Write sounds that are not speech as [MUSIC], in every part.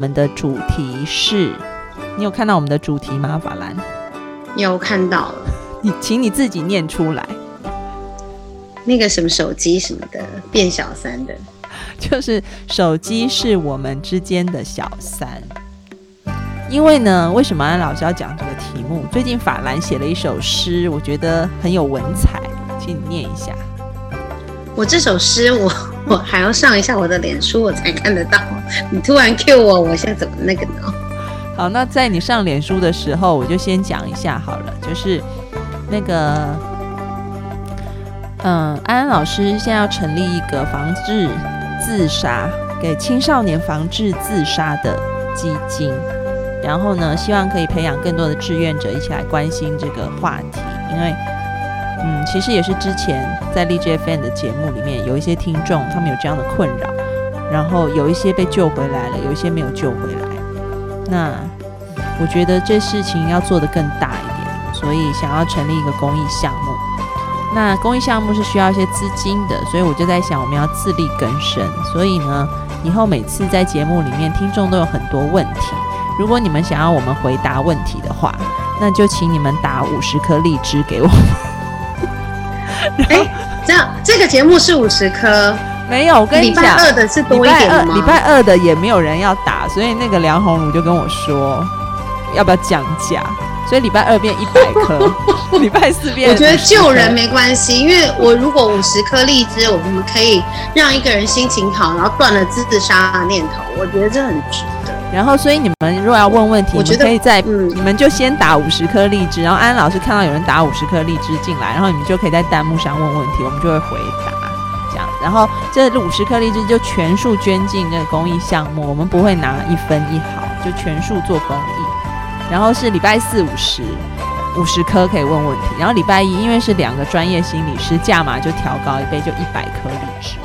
们的主题是，你有看到我们的主题吗？法兰，有看到了。[LAUGHS] 你请你自己念出来。那个什么手机什么的，变小三的，[LAUGHS] 就是手机是我们之间的小三。因为呢，为什么安老师要讲这个题目？最近法兰写了一首诗，我觉得很有文采，请你念一下。我这首诗，我我还要上一下我的脸书，我才看得到。你突然 Q 我，我现在怎么那个呢？好，那在你上脸书的时候，我就先讲一下好了。就是那个，嗯，安安老师现在要成立一个防治自杀、给青少年防治自杀的基金，然后呢，希望可以培养更多的志愿者一起来关心这个话题，因为。嗯，其实也是之前在荔枝 FM 的节目里面，有一些听众他们有这样的困扰，然后有一些被救回来了，有一些没有救回来。那我觉得这事情要做得更大一点，所以想要成立一个公益项目。那公益项目是需要一些资金的，所以我就在想，我们要自力更生。所以呢，以后每次在节目里面，听众都有很多问题，如果你们想要我们回答问题的话，那就请你们打五十颗荔枝给我。哎，这样这个节目是五十颗，没有。我跟你讲，礼拜二的是多一点吗？礼拜二的也没有人要打，所以那个梁红茹就跟我说，要不要降价？所以礼拜二变一百颗，[LAUGHS] 礼拜四变。我觉得救人没关系，因为我如果五十颗荔枝，我们可以让一个人心情好，然后断了自杀的念头。我觉得这很值得。然后，所以你们如果要问问题，我觉得可以在你们就先打五十颗荔枝，然后安安老师看到有人打五十颗荔枝进来，然后你们就可以在弹幕上问问题，我们就会回答这样。然后这五十颗荔枝就全数捐进那个公益项目，我们不会拿一分一毫，就全数做公益。然后是礼拜四五十五十颗可以问问题，然后礼拜一因为是两个专业心理师，价码就调高一倍，就一百颗荔枝。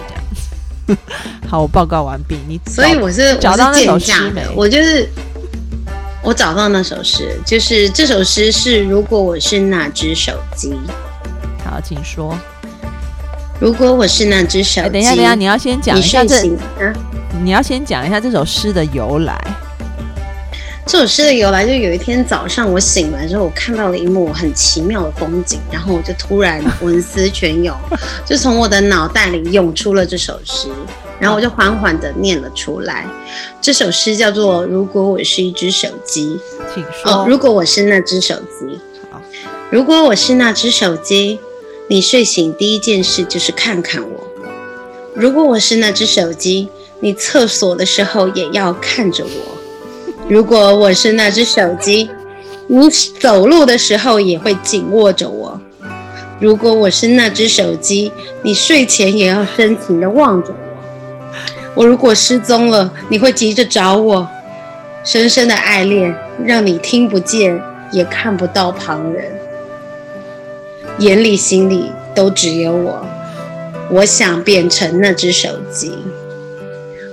好，我报告完毕。你所以我是找到那首诗没？我就是我找到那首诗，就是这首诗是如果我是那只手机。好，请说。如果我是那只手机，等一下，等一下，你要先讲一下这，你要先讲一下这首诗的由来。这首诗的由来，就有一天早上我醒来之后，我看到了一幕很奇妙的风景，然后我就突然文思泉涌，[LAUGHS] 就从我的脑袋里涌出了这首诗，然后我就缓缓的念了出来。这首诗叫做《如果我是一只手机》，请说。如果我是那只手机，好。如果我是那只手机，你睡醒第一件事就是看看我。如果我是那只手机，你厕所的时候也要看着我。如果我是那只手机，你走路的时候也会紧握着我；如果我是那只手机，你睡前也要深情的望着我。我如果失踪了，你会急着找我。深深的爱恋让你听不见也看不到旁人，眼里心里都只有我。我想变成那只手机。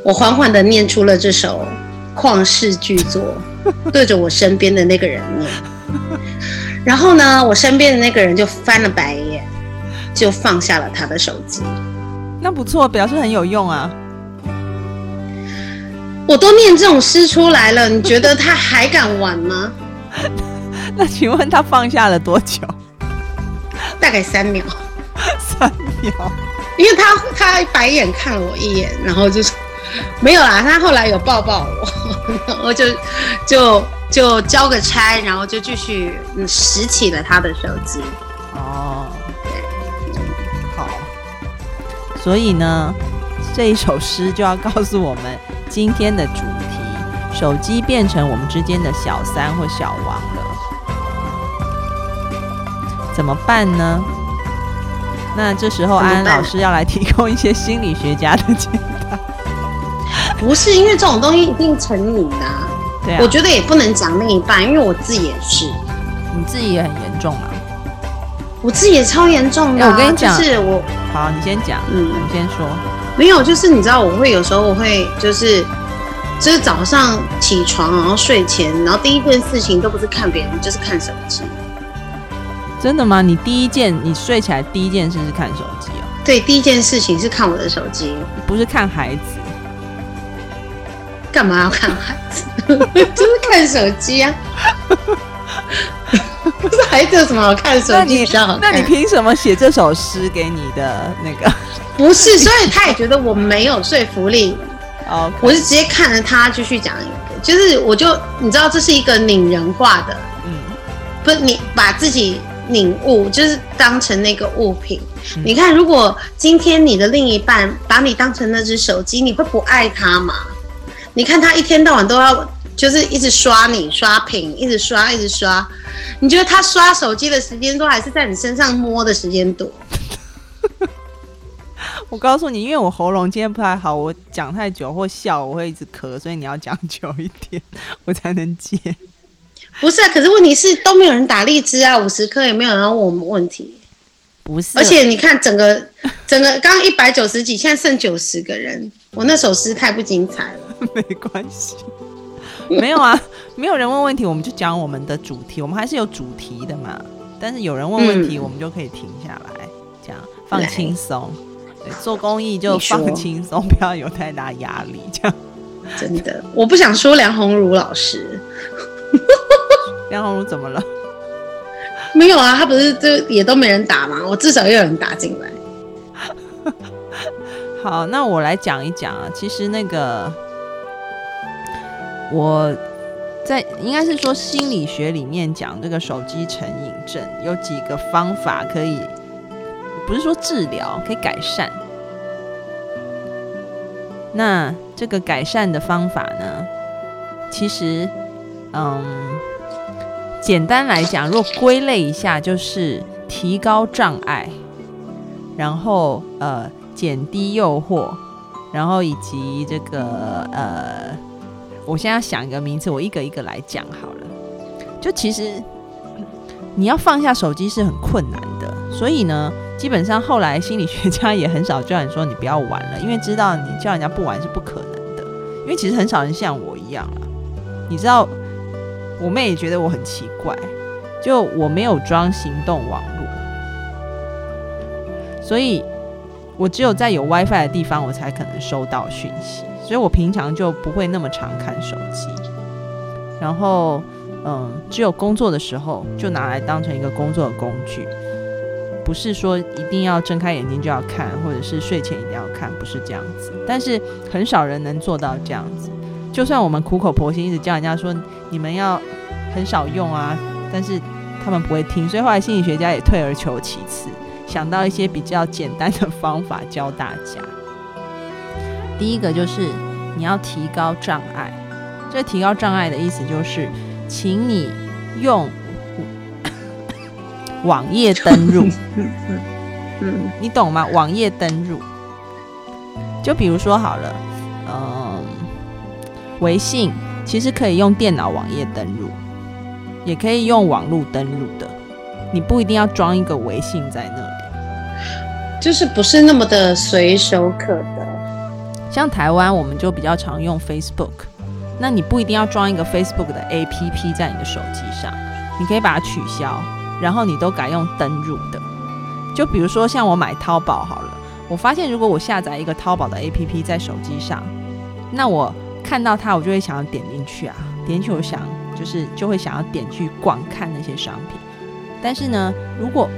我缓缓地念出了这首。旷世巨作，[LAUGHS] 对着我身边的那个人念，然后呢，我身边的那个人就翻了白眼，就放下了他的手机。那不错，表示很有用啊。我都念这种诗出来了，你觉得他还敢玩吗？[LAUGHS] 那请问他放下了多久？大概三秒。[LAUGHS] 三秒。因为他他白眼看了我一眼，然后就是。没有啦，他后来有抱抱我，[LAUGHS] 然后就就就交个差，然后就继续拾起了他的手机。哦，对，好。所以呢，这一首诗就要告诉我们今天的主题：手机变成我们之间的小三或小王了，怎么办呢？那这时候安安老师要来提供一些心理学家的解答。不是因为这种东西一定成瘾的，对啊，我觉得也不能讲另一半，因为我自己也是，你自己也很严重啊，我自己也超严重的。我跟你讲，是我好，你先讲，嗯，你先说，没有，就是你知道，我会有时候我会就是就是早上起床，然后睡前，然后第一件事情都不是看别人，就是看手机。真的吗？你第一件你睡起来第一件事是看手机哦？对，第一件事情是看我的手机，不是看孩子。干嘛要看孩子？[LAUGHS] 就是看手机啊。[LAUGHS] 不是孩子有什么好看手机比较好看？那你凭什么写这首诗给你的那个？不是，所以他也觉得我没有说服力。哦，我是直接看着他继续讲一个，就是我就你知道这是一个拟人化的，嗯，不是你把自己领悟，就是当成那个物品。你看，如果今天你的另一半把你当成那只手机，你会不爱他吗？你看他一天到晚都要。就是一直刷你刷屏，一直刷一直刷，你觉得他刷手机的时间多，还是在你身上摸的时间多？我告诉你，因为我喉咙今天不太好，我讲太久或笑我会一直咳，所以你要讲 [LAUGHS] 久一点，我才能接。[LAUGHS] 不是啊，可是问题是都没有人打荔枝啊，五十颗也没有人问我们问题。不是，而且你看整个整个刚刚一百九十几，现在剩九十个人，我那首诗太不精彩了。[LAUGHS] 没关系。没有啊，没有人问问题，我们就讲我们的主题，我们还是有主题的嘛。但是有人问问题，我们就可以停下来，这样放轻松。对，做公益就放轻松，不要有太大压力，这样。真的，我不想说梁红茹老师。[LAUGHS] 梁红茹怎么了？没有啊，他不是就也都没人打吗？我至少也有人打进来。[LAUGHS] 好，那我来讲一讲啊，其实那个。我在应该是说心理学里面讲这个手机成瘾症有几个方法可以，不是说治疗，可以改善。那这个改善的方法呢，其实，嗯，简单来讲，若归类一下，就是提高障碍，然后呃减低诱惑，然后以及这个呃。我现在想一个名词，我一个一个来讲好了。就其实你要放下手机是很困难的，所以呢，基本上后来心理学家也很少叫你说你不要玩了，因为知道你叫人家不玩是不可能的。因为其实很少人像我一样啊，你知道，我妹也觉得我很奇怪，就我没有装行动网络，所以我只有在有 WiFi 的地方，我才可能收到讯息。所以我平常就不会那么常看手机，然后，嗯，只有工作的时候就拿来当成一个工作的工具，不是说一定要睁开眼睛就要看，或者是睡前一定要看，不是这样子。但是很少人能做到这样子。就算我们苦口婆心一直教人家说你们要很少用啊，但是他们不会听。所以后来心理学家也退而求其次，想到一些比较简单的方法教大家。第一个就是你要提高障碍，这提高障碍的意思就是，请你用网页登入，嗯，[LAUGHS] 你懂吗？网页登入，就比如说好了，嗯，微信其实可以用电脑网页登入，也可以用网络登入的，你不一定要装一个微信在那里，就是不是那么的随手可得。像台湾，我们就比较常用 Facebook，那你不一定要装一个 Facebook 的 APP 在你的手机上，你可以把它取消，然后你都改用登入的。就比如说像我买淘宝好了，我发现如果我下载一个淘宝的 APP 在手机上，那我看到它，我就会想要点进去啊，点进去我想就是就会想要点去观看那些商品。但是呢，如果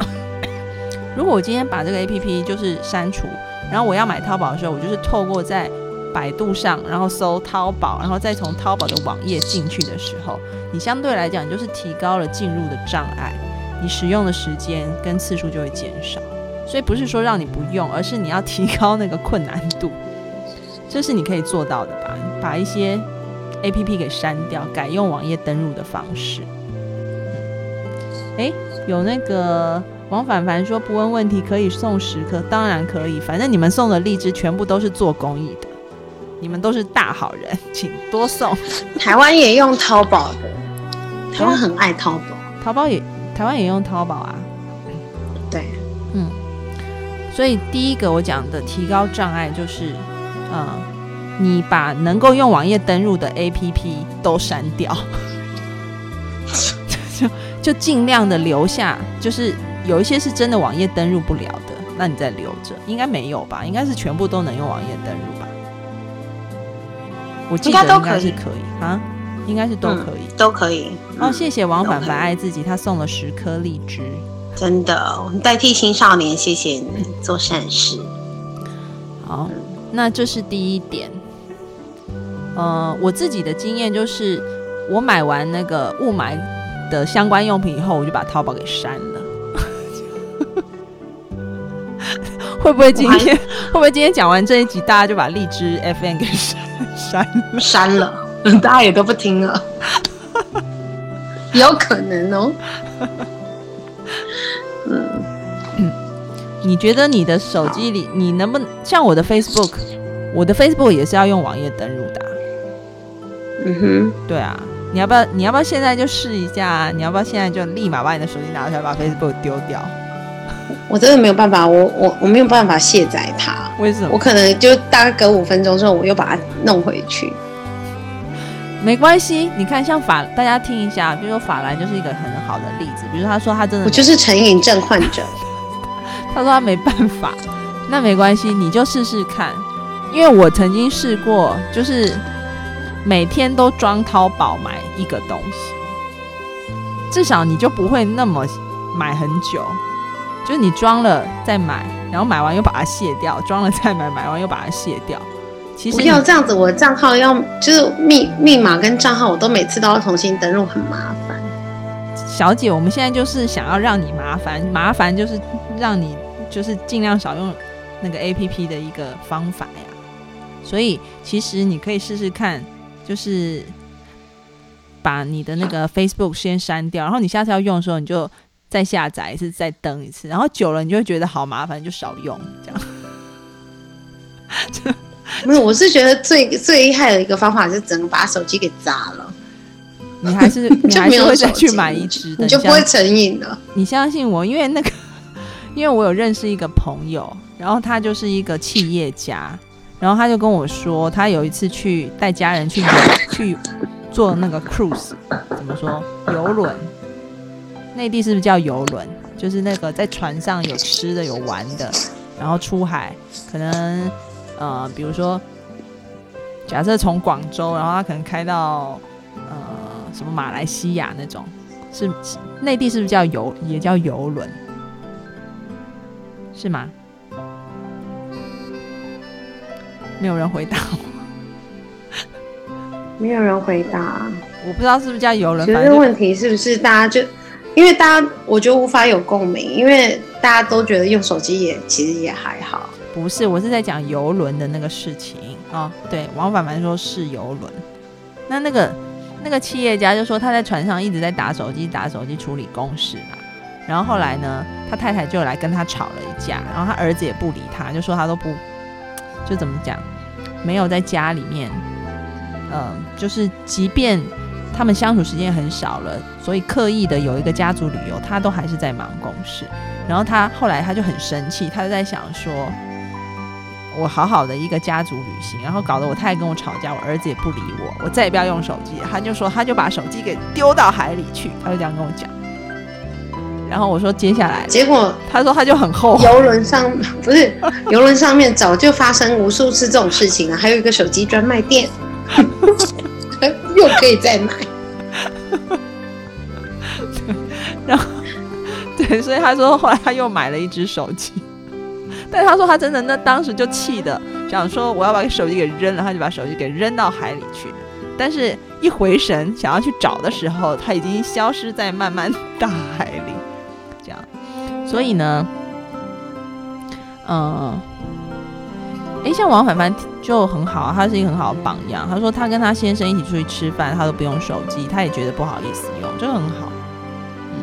[COUGHS] 如果我今天把这个 APP 就是删除。然后我要买淘宝的时候，我就是透过在百度上，然后搜淘宝，然后再从淘宝的网页进去的时候，你相对来讲就是提高了进入的障碍，你使用的时间跟次数就会减少。所以不是说让你不用，而是你要提高那个困难度，这是你可以做到的吧？把一些 A P P 给删掉，改用网页登录的方式。哎，有那个。王凡凡说：“不问问题可以送十颗，当然可以。反正你们送的荔枝全部都是做公益的，你们都是大好人，请多送。[LAUGHS] 台湾也用淘宝的，台湾很爱淘宝，淘宝也台湾也用淘宝啊。对，嗯。所以第一个我讲的提高障碍就是，嗯，你把能够用网页登录的 APP 都删掉，[LAUGHS] 就就尽量的留下，就是。”有一些是真的网页登录不了的，那你再留着，应该没有吧？应该是全部都能用网页登录吧？我记得应该是可以啊，应该是都可以，都可以。哦，谢谢王凡凡爱自己，他送了十颗荔枝，真的，我们代替青少年，谢谢你做善事。好，那这是第一点。呃，我自己的经验就是，我买完那个雾霾的相关用品以后，我就把淘宝给删了。[LAUGHS] 会不会今天会不会今天讲完这一集，大家就把荔枝 FM 给删删删了？[LAUGHS] 大家也都不听了，[LAUGHS] 有可能哦。嗯嗯，你觉得你的手机里，你能不能像我的 Facebook？我的 Facebook 也是要用网页登录的。嗯哼，对啊，你要不要？你要不要现在就试一下？你要不要现在就立马把你的手机拿出来，把 Facebook 丢掉？我真的没有办法，我我我没有办法卸载它。为什么？我可能就大概隔五分钟之后，我又把它弄回去。没关系，你看，像法，大家听一下，比如说法兰就是一个很好的例子。比如说他说他真的，我就是成瘾症患者。[LAUGHS] 他说他没办法，那没关系，你就试试看。因为我曾经试过，就是每天都装淘宝买一个东西，至少你就不会那么买很久。就是你装了再买，然后买完又把它卸掉，装了再买，买完又把它卸掉。其实不要这样子，我的账号要就是密密码跟账号，我都每次都要重新登录，很麻烦。小姐，我们现在就是想要让你麻烦，麻烦就是让你就是尽量少用那个 A P P 的一个方法呀。所以其实你可以试试看，就是把你的那个 Facebook 先删掉，然后你下次要用的时候，你就。再下载一次，再登一次，然后久了你就会觉得好麻烦，就少用这样。[LAUGHS] [LAUGHS] 没有，我是觉得最最厉害的一个方法是整个把手机给砸了。你还是 [LAUGHS] 你还是会再去买一支，你就不会成瘾了。你相信我，因为那个，[LAUGHS] 因为我有认识一个朋友，然后他就是一个企业家，然后他就跟我说，他有一次去带家人去去坐那个 cruise，怎么说游轮。内地是不是叫游轮？就是那个在船上有吃的有玩的，然后出海，可能呃，比如说，假设从广州，然后他可能开到呃什么马来西亚那种，是内地是不是叫游也叫游轮？是吗？没有人回答我，没有人回答，我不知道是不是叫游轮。其实问题是不是大家就？因为大家，我觉得无法有共鸣，因为大家都觉得用手机也其实也还好。不是，我是在讲游轮的那个事情哦。对，王凡凡说是游轮。那那个那个企业家就说他在船上一直在打手机，打手机处理公事嘛。然后后来呢，他太太就来跟他吵了一架，然后他儿子也不理他，就说他都不就怎么讲，没有在家里面，嗯，就是即便。他们相处时间很少了，所以刻意的有一个家族旅游，他都还是在忙公事。然后他后来他就很生气，他就在想说：“我好好的一个家族旅行，然后搞得我太太跟我吵架，我儿子也不理我，我再也不要用手机。”他就说他就把手机给丢到海里去，他就这样跟我讲。然后我说接下来，结果他说他就很后悔。游轮上不是游轮上面早就发生无数次这种事情了，还有一个手机专卖店。[LAUGHS] 又可以再买，[LAUGHS] 然后对，所以他说后来他又买了一只手机，但他说他真的那当时就气的想说我要把手机给扔了，他就把手机给扔到海里去，但是一回神想要去找的时候，他已经消失在漫漫大海里，这样，所以呢，嗯。哎，像王凡凡就很好，他是一个很好的榜样。他说他跟他先生一起出去吃饭，他都不用手机，他也觉得不好意思用，就很好。嗯，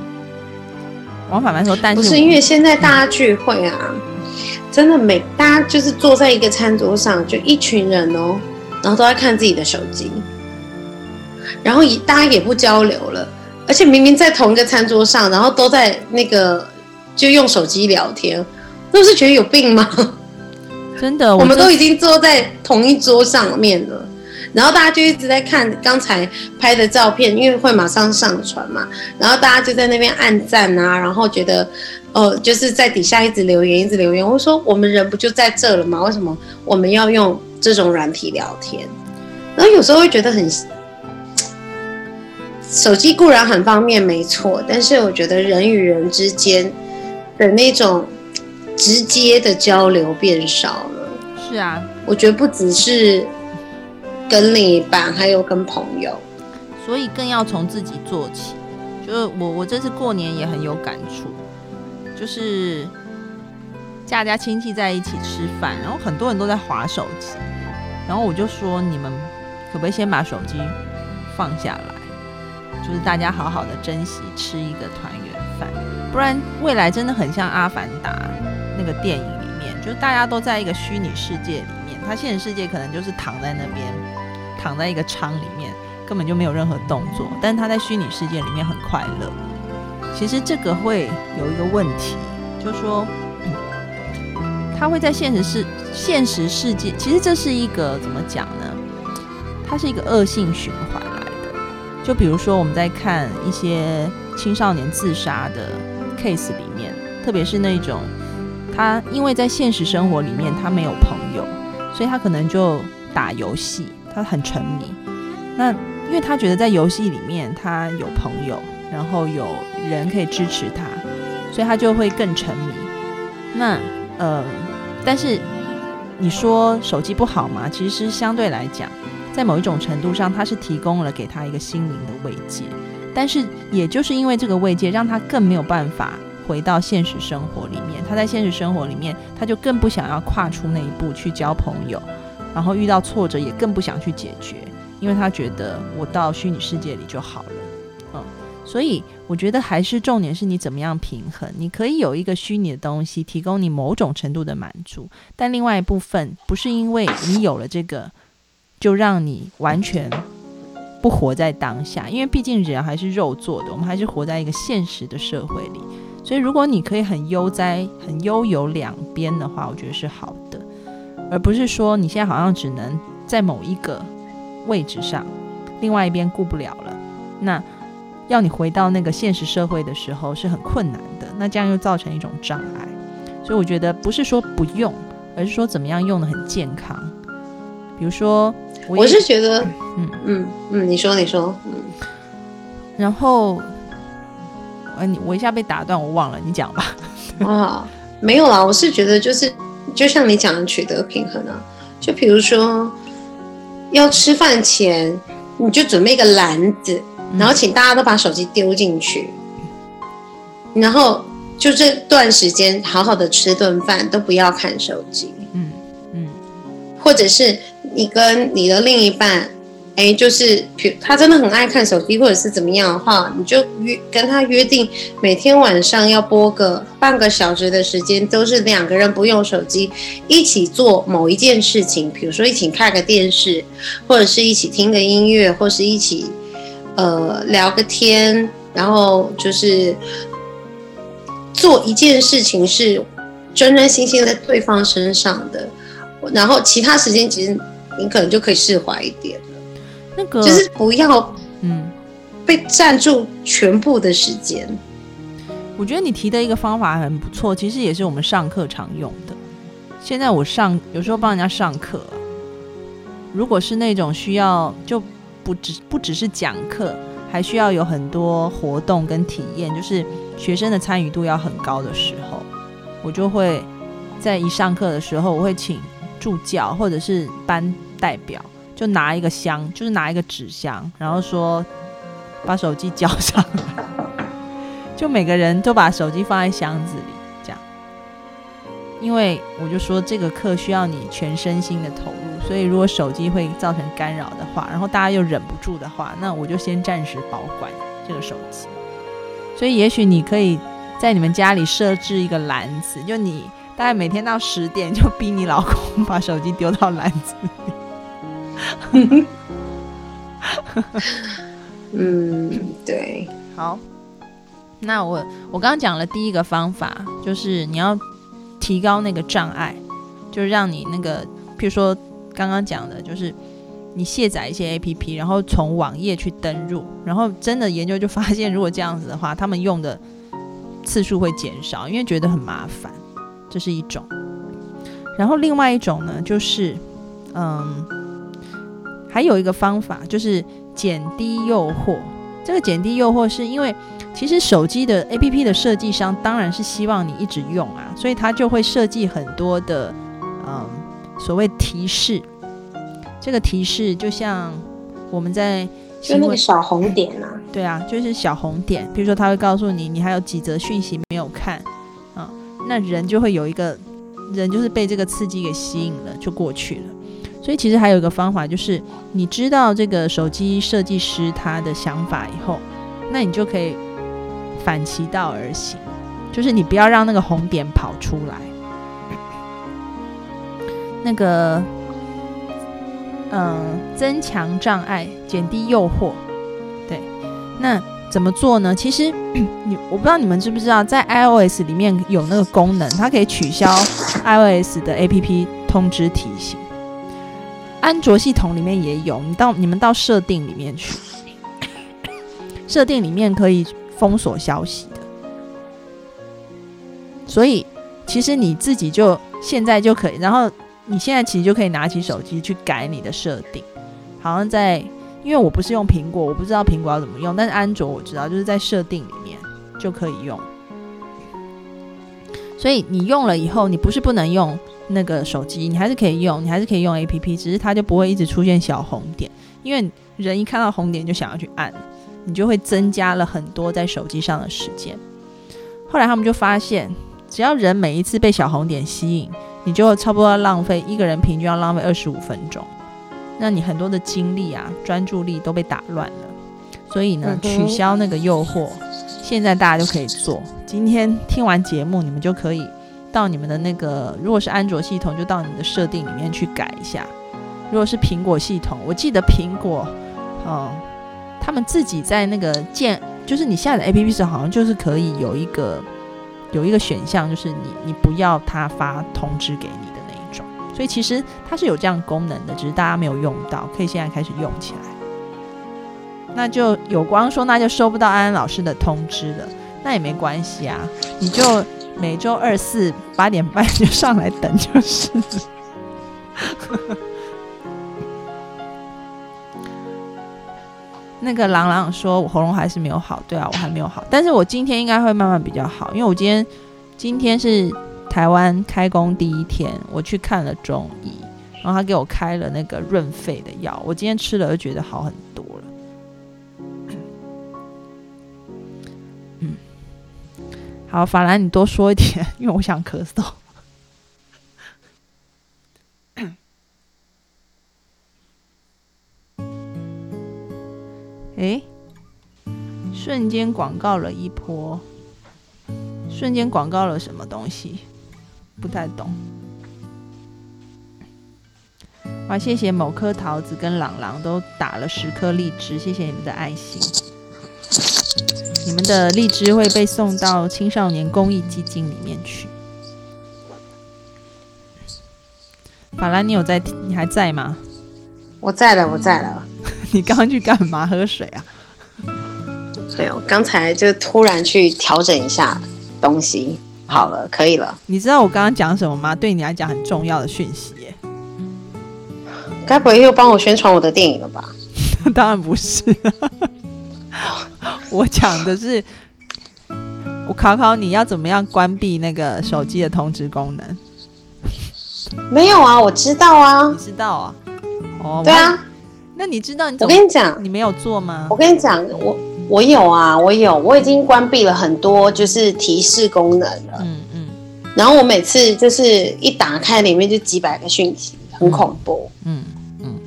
王凡凡说，但是不是因为现在大家聚会啊，真的每大家就是坐在一个餐桌上，就一群人哦，然后都在看自己的手机，然后大家也不交流了，而且明明在同一个餐桌上，然后都在那个就用手机聊天，不是觉得有病吗？真的，我们都已经坐在同一桌上面了，然后大家就一直在看刚才拍的照片，因为会马上上传嘛，然后大家就在那边按赞啊，然后觉得，呃，就是在底下一直留言，一直留言。我说我们人不就在这了吗？为什么我们要用这种软体聊天？然后有时候会觉得很，手机固然很方便，没错，但是我觉得人与人之间的那种直接的交流变少了。是啊，我觉得不只是跟另一半，还有跟朋友，所以更要从自己做起。就是我，我这次过年也很有感触，就是家家亲戚在一起吃饭，然后很多人都在划手机，然后我就说你们可不可以先把手机放下来，就是大家好好的珍惜吃一个团圆饭，不然未来真的很像《阿凡达》那个电影里面，就是大家都在一个虚拟世界里面，他现实世界可能就是躺在那边，躺在一个舱里面。根本就没有任何动作，但他在虚拟世界里面很快乐。其实这个会有一个问题，就是说，他会在现实世现实世界，其实这是一个怎么讲呢？它是一个恶性循环来的。就比如说我们在看一些青少年自杀的 case 里面，特别是那种他因为在现实生活里面他没有朋友，所以他可能就打游戏，他很沉迷。那因为他觉得在游戏里面他有朋友，然后有人可以支持他，所以他就会更沉迷。那呃，但是你说手机不好吗？其实相对来讲，在某一种程度上，它是提供了给他一个心灵的慰藉。但是也就是因为这个慰藉，让他更没有办法回到现实生活里面。他在现实生活里面，他就更不想要跨出那一步去交朋友，然后遇到挫折也更不想去解决。因为他觉得我到虚拟世界里就好了，所以我觉得还是重点是你怎么样平衡。你可以有一个虚拟的东西提供你某种程度的满足，但另外一部分不是因为你有了这个就让你完全不活在当下。因为毕竟人还是肉做的，我们还是活在一个现实的社会里。所以如果你可以很悠哉、很悠游两边的话，我觉得是好的，而不是说你现在好像只能在某一个。位置上，另外一边顾不了了，那要你回到那个现实社会的时候是很困难的，那这样又造成一种障碍，所以我觉得不是说不用，而是说怎么样用的很健康。比如说，我是觉得，嗯嗯嗯，你说你说，嗯，然后，呃，你我一下被打断，我忘了，你讲吧。[LAUGHS] 啊，没有啦，我是觉得就是，就像你讲的，取得平衡啊，就比如说。要吃饭前，你就准备一个篮子，然后请大家都把手机丢进去，然后就这段时间好好的吃顿饭，都不要看手机。嗯嗯，或者是你跟你的另一半。哎，就是，他真的很爱看手机，或者是怎么样的话，你就约跟他约定，每天晚上要播个半个小时的时间，都是两个人不用手机，一起做某一件事情，比如说一起看个电视，或者是一起听个音乐，或是一起呃聊个天，然后就是做一件事情是专专心心在对方身上的，然后其他时间其实你可能就可以释怀一点。那个就是不要，嗯，被占住全部的时间。我觉得你提的一个方法很不错，其实也是我们上课常用的。现在我上有时候帮人家上课，如果是那种需要就不只不只是讲课，还需要有很多活动跟体验，就是学生的参与度要很高的时候，我就会在一上课的时候，我会请助教或者是班代表。就拿一个箱，就是拿一个纸箱，然后说把手机交上来，就每个人都把手机放在箱子里，这样。因为我就说这个课需要你全身心的投入，所以如果手机会造成干扰的话，然后大家又忍不住的话，那我就先暂时保管这个手机。所以也许你可以在你们家里设置一个篮子，就你大概每天到十点就逼你老公把手机丢到篮子里。[LAUGHS] [LAUGHS] 嗯，对，好。那我我刚刚讲了第一个方法，就是你要提高那个障碍，就是让你那个，譬如说刚刚讲的，就是你卸载一些 A P P，然后从网页去登入，然后真的研究就发现，如果这样子的话，他们用的次数会减少，因为觉得很麻烦，这是一种。然后另外一种呢，就是嗯。还有一个方法就是减低诱惑。这个减低诱惑是因为，其实手机的 APP 的设计商当然是希望你一直用啊，所以他就会设计很多的嗯所谓提示。这个提示就像我们在就那个小红点啊，对啊，就是小红点。比如说他会告诉你你还有几则讯息没有看啊，那人就会有一个人就是被这个刺激给吸引了，就过去了。所以其实还有一个方法，就是你知道这个手机设计师他的想法以后，那你就可以反其道而行，就是你不要让那个红点跑出来。那个，嗯，增强障碍，减低诱惑，对。那怎么做呢？其实 [CLEARS THROAT] 你我不知道你们知不知道，在 iOS 里面有那个功能，它可以取消 iOS 的 APP 通知提醒。安卓系统里面也有，你到你们到设定里面去，[COUGHS] 设定里面可以封锁消息的。所以其实你自己就现在就可以，然后你现在其实就可以拿起手机去改你的设定。好像在，因为我不是用苹果，我不知道苹果要怎么用，但是安卓我知道，就是在设定里面就可以用。所以你用了以后，你不是不能用。那个手机你还是可以用，你还是可以用 A P P，只是它就不会一直出现小红点，因为人一看到红点就想要去按，你就会增加了很多在手机上的时间。后来他们就发现，只要人每一次被小红点吸引，你就差不多要浪费一个人平均要浪费二十五分钟，那你很多的精力啊、专注力都被打乱了。所以呢，取消那个诱惑，现在大家就可以做。今天听完节目，你们就可以。到你们的那个，如果是安卓系统，就到你的设定里面去改一下；如果是苹果系统，我记得苹果，嗯，他们自己在那个建，就是你下载 A P P 时，好像就是可以有一个有一个选项，就是你你不要他发通知给你的那一种。所以其实它是有这样功能的，只是大家没有用到，可以现在开始用起来。那就有光说，那就收不到安安老师的通知了，那也没关系啊，你就。每周二四八点半就上来等就是。那个朗朗说：“我喉咙还是没有好。”对啊，我还没有好，但是我今天应该会慢慢比较好，因为我今天今天是台湾开工第一天，我去看了中医，然后他给我开了那个润肺的药，我今天吃了就觉得好很多了。嗯。好，法兰，你多说一点，因为我想咳嗽。哎，瞬间广告了一波，瞬间广告了什么东西？不太懂。哇，谢谢某颗桃子跟朗朗都打了十颗荔枝，谢谢你们的爱心。你们的荔枝会被送到青少年公益基金里面去。法兰，你有在？你还在吗？我在了，我在了。[LAUGHS] 你刚刚去干嘛？喝水啊？[LAUGHS] 没有，刚才就突然去调整一下东西。好了，可以了。你知道我刚刚讲什么吗？对你来讲很重要的讯息耶。该不会又帮我宣传我的电影了吧？[LAUGHS] 当然不是。我讲的是，我考考你要怎么样关闭那个手机的通知功能？没有啊，我知道啊，你知道啊？哦，对啊，那你知道？我跟你讲，你没有做吗？我跟你讲，我我有啊，我有，我已经关闭了很多就是提示功能了。嗯嗯。然后我每次就是一打开，里面就几百个讯息，很恐怖。嗯嗯。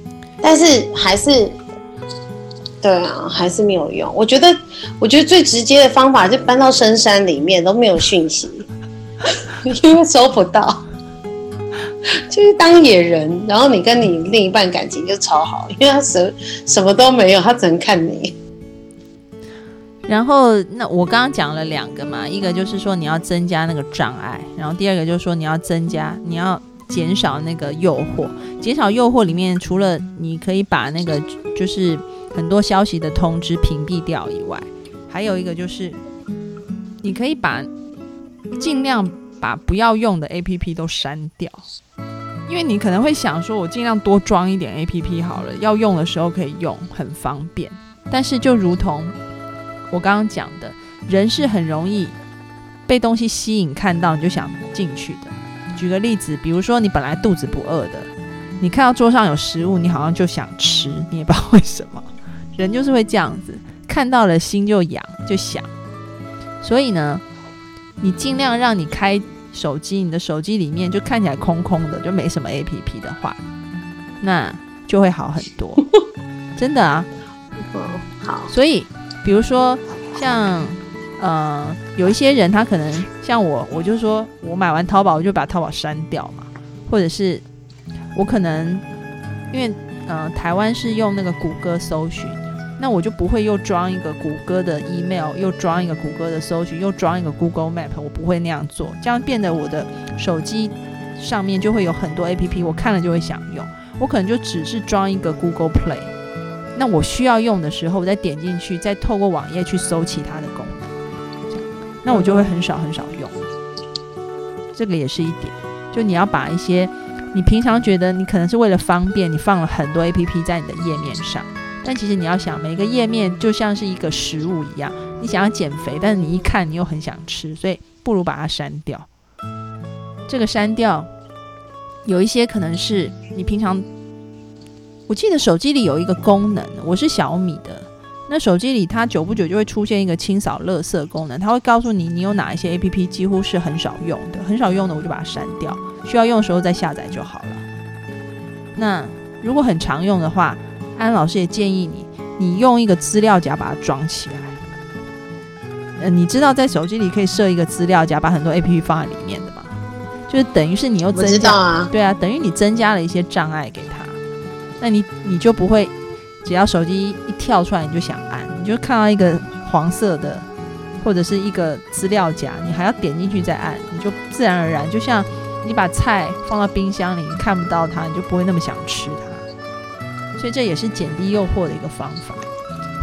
但是还是。对啊，还是没有用。我觉得，我觉得最直接的方法就搬到深山里面，都没有讯息，[LAUGHS] 因为收不到。就是当野人，然后你跟你另一半感情就超好，因为他什什么都没有，他只能看你。[LAUGHS] 然后，那我刚刚讲了两个嘛，一个就是说你要增加那个障碍，然后第二个就是说你要增加，你要减少那个诱惑。减少诱惑里面，除了你可以把那个就是。很多消息的通知屏蔽掉以外，还有一个就是，你可以把尽量把不要用的 A P P 都删掉，因为你可能会想说，我尽量多装一点 A P P 好了，要用的时候可以用，很方便。但是就如同我刚刚讲的，人是很容易被东西吸引，看到你就想进去的。举个例子，比如说你本来肚子不饿的，你看到桌上有食物，你好像就想吃，你也不知道为什么，人就是会这样子，看到了心就痒，就想。所以呢，你尽量让你开手机，你的手机里面就看起来空空的，就没什么 A P P 的话，那就会好很多。[LAUGHS] 真的啊，好。所以，比如说像。呃，有一些人他可能像我，我就说我买完淘宝我就把淘宝删掉嘛，或者是我可能因为呃台湾是用那个谷歌搜寻，那我就不会又装一个谷歌的 email，又装一个谷歌的搜寻，又装一个 Google Map，我不会那样做，这样变得我的手机上面就会有很多 A P P，我看了就会想用，我可能就只是装一个 Google Play，那我需要用的时候我再点进去，再透过网页去搜其他的功能。这样那我就会很少很少用，这个也是一点。就你要把一些你平常觉得你可能是为了方便，你放了很多 A P P 在你的页面上，但其实你要想，每个页面就像是一个食物一样，你想要减肥，但是你一看你又很想吃，所以不如把它删掉。这个删掉，有一些可能是你平常，我记得手机里有一个功能，我是小米的。那手机里它久不久就会出现一个清扫垃圾功能，它会告诉你你有哪一些 A P P 几乎是很少用的，很少用的我就把它删掉，需要用的时候再下载就好了。那如果很常用的话，安老师也建议你，你用一个资料夹把它装起来。呃，你知道在手机里可以设一个资料夹，把很多 A P P 放在里面的吗？就是等于是你又增加，对啊，等于你增加了一些障碍给他，那你你就不会。只要手机一跳出来，你就想按，你就看到一个黄色的，或者是一个资料夹，你还要点进去再按，你就自然而然，就像你把菜放到冰箱里，你看不到它，你就不会那么想吃它。所以这也是减低诱惑的一个方法，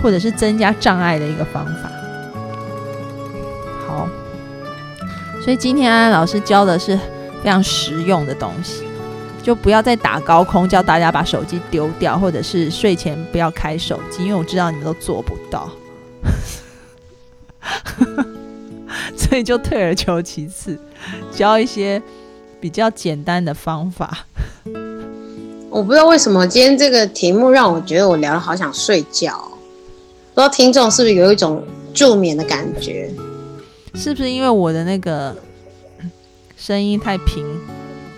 或者是增加障碍的一个方法。好，所以今天安安老师教的是非常实用的东西。就不要再打高空，叫大家把手机丢掉，或者是睡前不要开手机，因为我知道你们都做不到，[LAUGHS] 所以就退而求其次，教一些比较简单的方法。我不知道为什么今天这个题目让我觉得我聊的好想睡觉，不知道听众是不是有一种助眠的感觉？是不是因为我的那个声音太平？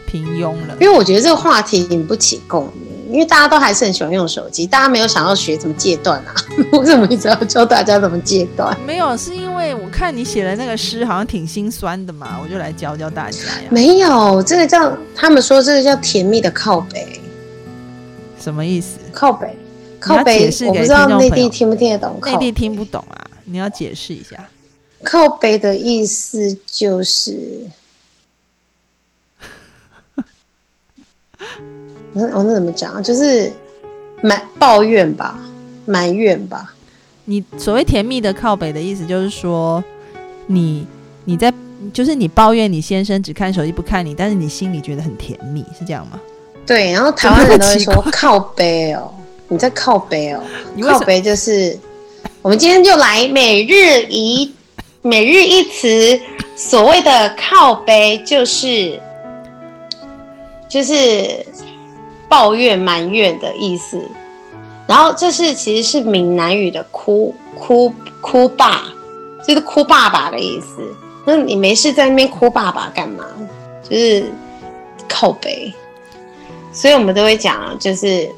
平庸了，因为我觉得这个话题引不起共鸣，因为大家都还是很喜欢用手机，大家没有想要学怎么戒断啊？[LAUGHS] 我怎么一直要教大家怎么戒断？没有，是因为我看你写的那个诗好像挺心酸的嘛，我就来教教大家呀。没有，这个叫他们说这个叫甜蜜的靠北，什么意思？靠北，靠北，我不知道内地听不听得懂，内地听不懂啊，你要解释一下。靠北的意思就是。[LAUGHS] 我我那怎么讲啊？就是埋抱怨吧，埋怨吧。你所谓甜蜜的靠北的意思，就是说你你在就是你抱怨你先生只看手机不看你，但是你心里觉得很甜蜜，是这样吗？对。然后台湾人都会说靠背哦，你在靠背哦，[LAUGHS] 靠背就是我们今天就来每日一每日一词，所谓的靠背就是。就是抱怨埋怨的意思，然后这是其实是闽南语的哭哭哭爸，就是哭爸爸的意思。那你没事在那边哭爸爸干嘛？就是靠背，所以我们都会讲，就是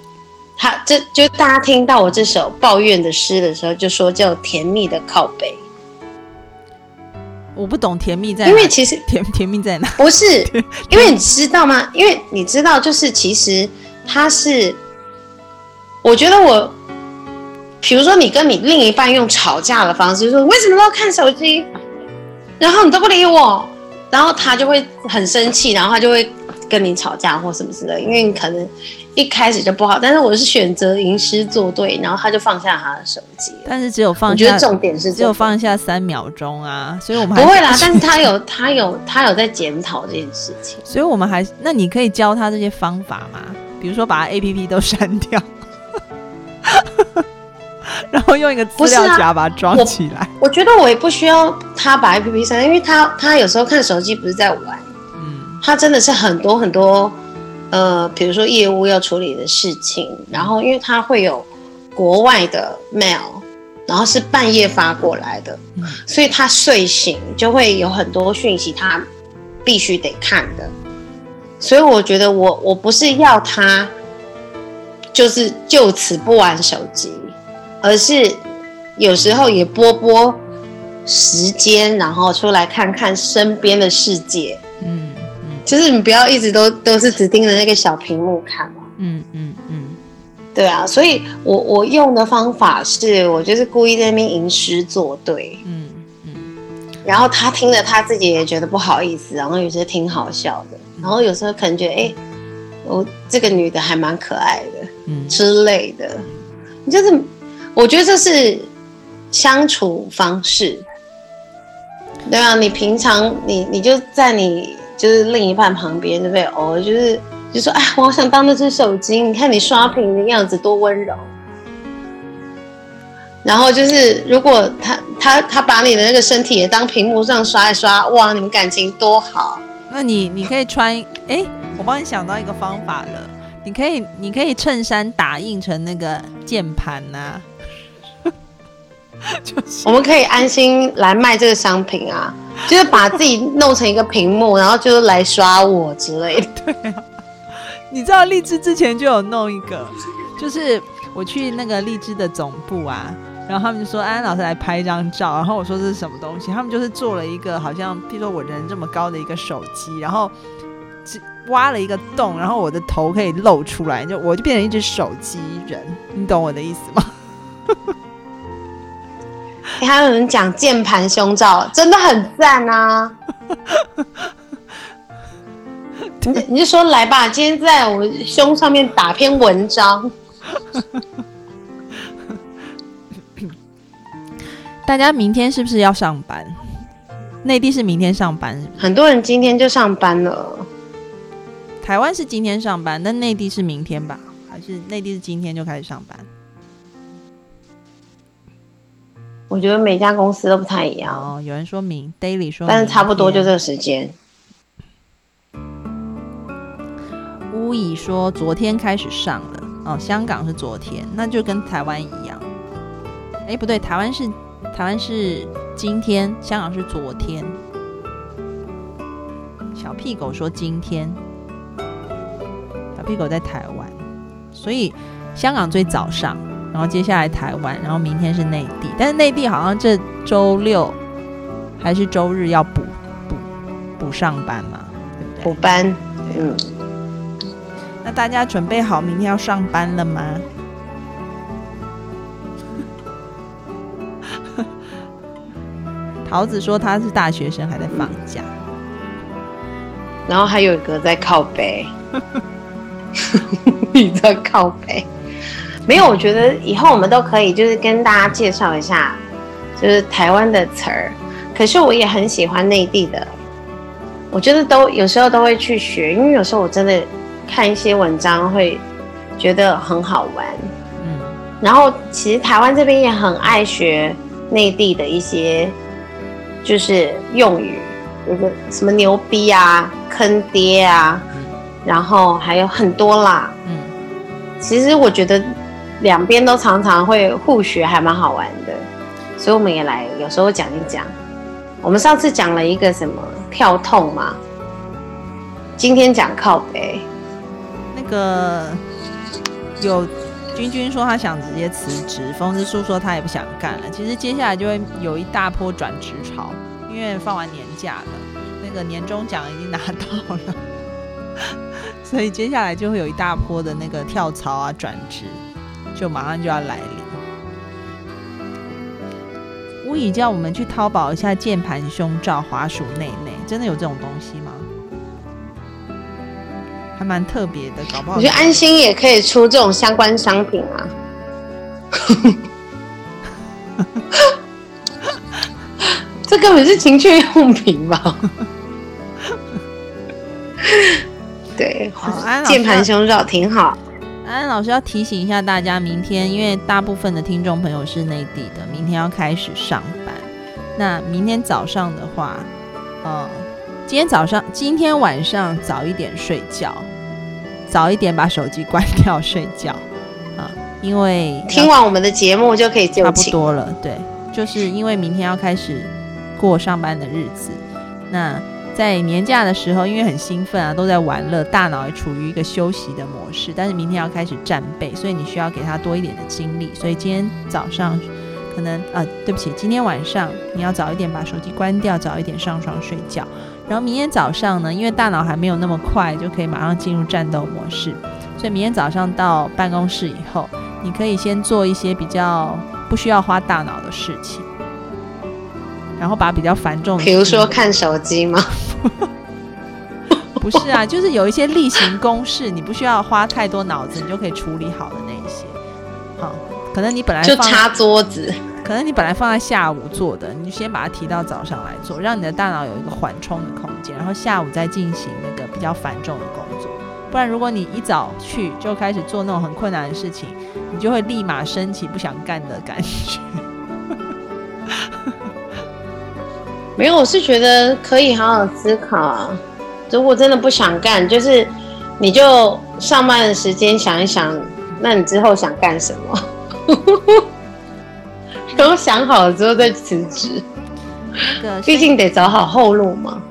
他这就大家听到我这首抱怨的诗的时候，就说叫甜蜜的靠背。我不懂甜蜜在哪，因为其实甜甜蜜在哪？不是，[LAUGHS] 因为你知道吗？因为你知道，就是其实他是，我觉得我，比如说你跟你另一半用吵架的方式，说为什么都要看手机，然后你都不理我，然后他就会很生气，然后他就会跟你吵架或什么之类，因为你可能一开始就不好，但是我是选择吟诗作对，然后他就放下他的手机。但是只有放下，我觉得重点是只有放下三秒钟啊，所以我们不会啦。但是他有他有他有在检讨这件事情，所以我们还那你可以教他这些方法吗？比如说把 A P P 都删掉，[LAUGHS] 然后用一个资料夹把它装起来。我觉得我也不需要他把 A P P 删，因为他他有时候看手机不是在玩，嗯，他真的是很多很多。呃，比如说业务要处理的事情，然后因为他会有国外的 mail，然后是半夜发过来的，所以他睡醒就会有很多讯息，他必须得看的。所以我觉得我我不是要他就是就此不玩手机，而是有时候也拨拨时间，然后出来看看身边的世界。嗯。就是你不要一直都都是只盯着那个小屏幕看嘛。嗯嗯嗯，对啊，所以我我用的方法是我就是故意在那边吟诗作对。嗯嗯，然后他听了他自己也觉得不好意思，然后有些挺好笑的，然后有时候可能觉得哎，我这个女的还蛮可爱的，嗯之类的。就是我觉得这是相处方式。对啊，你平常你你就在你。就是另一半旁边，对不对？偶尔就是就说，哎，我好想当那只手机。你看你刷屏的样子多温柔。然后就是，如果他他他把你的那个身体也当屏幕上刷一刷，哇，你们感情多好。那你你可以穿，哎，我帮你想到一个方法了。你可以你可以衬衫打印成那个键盘呐。[LAUGHS] 我们可以安心来卖这个商品啊。[LAUGHS] 就是把自己弄成一个屏幕，然后就是来刷我之类的。[LAUGHS] 对啊，你知道荔枝之前就有弄一个，就是我去那个荔枝的总部啊，然后他们就说安安老师来拍一张照，然后我说这是什么东西？他们就是做了一个好像，譬如说我人这么高的一个手机，然后挖了一个洞，然后我的头可以露出来，就我就变成一只手机人，你懂我的意思吗？还有人讲键盘胸罩，真的很赞啊！[LAUGHS] 你你就说来吧，今天在我胸上面打篇文章。[LAUGHS] 大家明天是不是要上班？内地是明天上班，很多人今天就上班了。台湾是今天上班，但内地是明天吧？还是内地是今天就开始上班？我觉得每家公司都不太一样哦。有人说明，daily 说，但是差不多就这个时间。乌乙说昨天开始上了哦，香港是昨天，那就跟台湾一样。哎，不对，台湾是台湾是今天，香港是昨天。小屁狗说今天，小屁狗在台湾，所以香港最早上。然后接下来台湾，然后明天是内地，但是内地好像这周六还是周日要补补补上班嘛，对不对？补班，嗯。那大家准备好明天要上班了吗？[LAUGHS] 桃子说他是大学生，还在放假。然后还有一个在靠背，[LAUGHS] 你在靠背。没有，我觉得以后我们都可以就是跟大家介绍一下，就是台湾的词儿。可是我也很喜欢内地的，我觉得都有时候都会去学，因为有时候我真的看一些文章会觉得很好玩。嗯，然后其实台湾这边也很爱学内地的一些就是用语，有个什么牛逼啊、坑爹啊，然后还有很多啦。嗯，其实我觉得。两边都常常会互学，还蛮好玩的，所以我们也来有时候讲一讲。我们上次讲了一个什么跳痛嘛，今天讲靠背。那个有君君说他想直接辞职，风之树说他也不想干了。其实接下来就会有一大波转职潮，因为放完年假了，那个年终奖已经拿到了，[LAUGHS] 所以接下来就会有一大波的那个跳槽啊转职。就马上就要来临。无以叫我们去淘宝一下键盘胸罩、滑鼠内内，真的有这种东西吗？还蛮特别的，搞不好。我觉得安心也可以出这种相关商品啊。[LAUGHS] 这根本是情趣用品吧？[LAUGHS] 对，键盘胸罩挺好。安安老师要提醒一下大家，明天因为大部分的听众朋友是内地的，明天要开始上班。那明天早上的话，嗯，今天早上、今天晚上早一点睡觉，早一点把手机关掉睡觉啊，因为听完我们的节目就可以差不多了。对，就是因为明天要开始过上班的日子，那。在年假的时候，因为很兴奋啊，都在玩乐，大脑也处于一个休息的模式。但是明天要开始战备，所以你需要给他多一点的精力。所以今天早上可能啊，对不起，今天晚上你要早一点把手机关掉，早一点上床睡觉。然后明天早上呢，因为大脑还没有那么快就可以马上进入战斗模式，所以明天早上到办公室以后，你可以先做一些比较不需要花大脑的事情。然后把比较繁重，比如说看手机吗？[LAUGHS] 不是啊，就是有一些例行公事，你不需要花太多脑子，你就可以处理好的那一些。好，可能你本来就擦桌子，可能你本来放在下午做的，你先把它提到早上来做，让你的大脑有一个缓冲的空间，然后下午再进行那个比较繁重的工作。不然，如果你一早去就开始做那种很困难的事情，你就会立马升起不想干的感觉。没有，我是觉得可以好好思考啊。如果真的不想干，就是你就上班的时间想一想，那你之后想干什么？[LAUGHS] 然后想好了之后再辞职。那个，毕竟得找好后路嘛。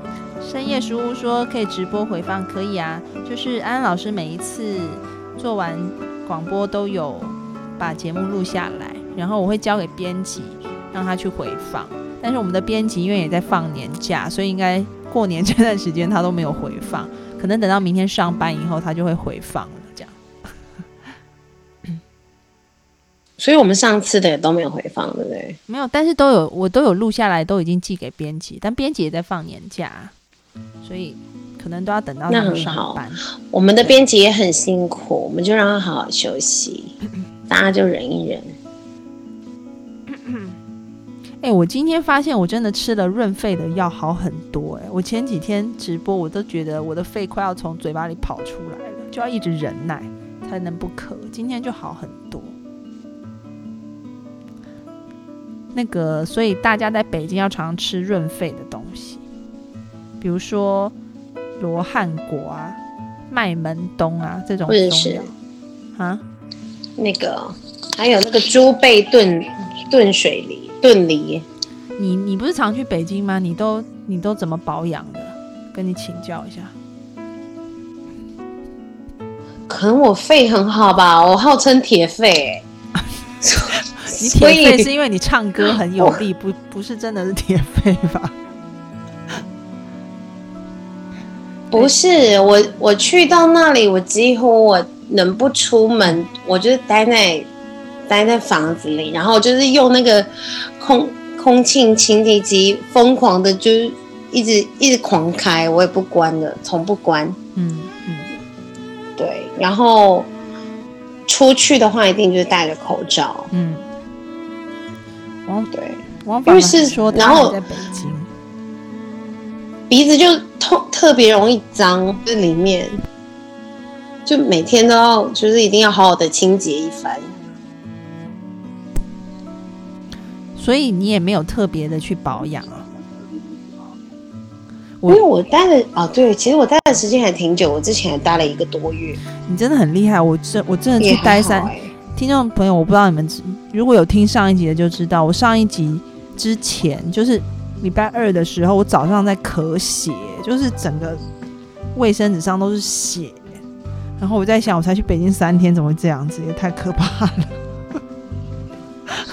深夜书屋说可以直播回放，可以啊。就是安安老师每一次做完广播都有把节目录下来，然后我会交给编辑，让他去回放。但是我们的编辑因为也在放年假，所以应该过年这段时间他都没有回放，可能等到明天上班以后他就会回放了。这样，所以我们上次的也都没有回放，对不对？没有，但是都有，我都有录下来，都已经寄给编辑，但编辑也在放年假，所以可能都要等到他们上班。我们的编辑也很辛苦，我们就让他好好休息，大家就忍一忍。哎，我今天发现我真的吃了润肺的药好很多哎！我前几天直播我都觉得我的肺快要从嘴巴里跑出来了，就要一直忍耐才能不咳。今天就好很多。那个，所以大家在北京要常吃润肺的东西，比如说罗汉果啊、麦门冬啊这种中药啊。那个还有那个猪背炖炖水梨。炖梨，你你不是常去北京吗？你都你都怎么保养的？跟你请教一下。可能我肺很好吧，我号称铁肺。[LAUGHS] 你铁肺是因为你唱歌很有力，不 [LAUGHS] 不是真的是铁肺吧？不是，我我去到那里，我几乎我能不出门，我就待在。待在房子里，然后就是用那个空空气清洁机疯狂的，就是一直一直狂开，我也不关的，从不关。嗯嗯，对。然后出去的话，一定就是戴着口罩。嗯，王对，因为是说，然后在北京，鼻子就特特别容易脏，这里面就每天都要，就是一定要好好的清洁一番。所以你也没有特别的去保养啊？因为我待了啊，对，其实我待的时间还挺久，我之前还待了一个多月。你真的很厉害，我真我真的去待三。听众朋友，我不知道你们如果有听上一集的就知道，我上一集之前就是礼拜二的时候，我早上在咳血，就是整个卫生纸上都是血，然后我在想，我才去北京三天，怎么会这样子？也太可怕了。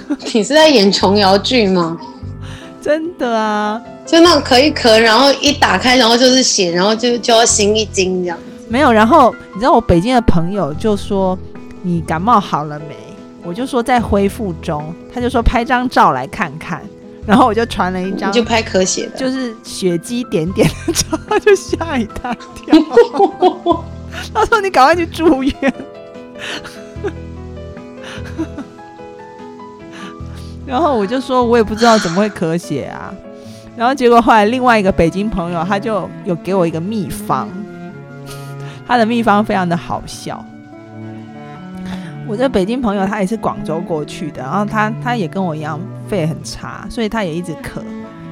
[LAUGHS] 你是在演琼瑶剧吗？真的啊，就那种咳一咳，然后一打开，然后就是血，然后就就要心一惊这样。没有，然后你知道我北京的朋友就说你感冒好了没？我就说在恢复中，他就说拍张照来看看，然后我就传了一张，就拍咳血的，就是血迹点点的照，就吓一大跳。[LAUGHS] 他说你赶快去住院。然后我就说，我也不知道怎么会咳血啊。然后结果后来另外一个北京朋友，他就有给我一个秘方，他的秘方非常的好笑。我的北京朋友他也是广州过去的，然后他他也跟我一样肺很差，所以他也一直咳。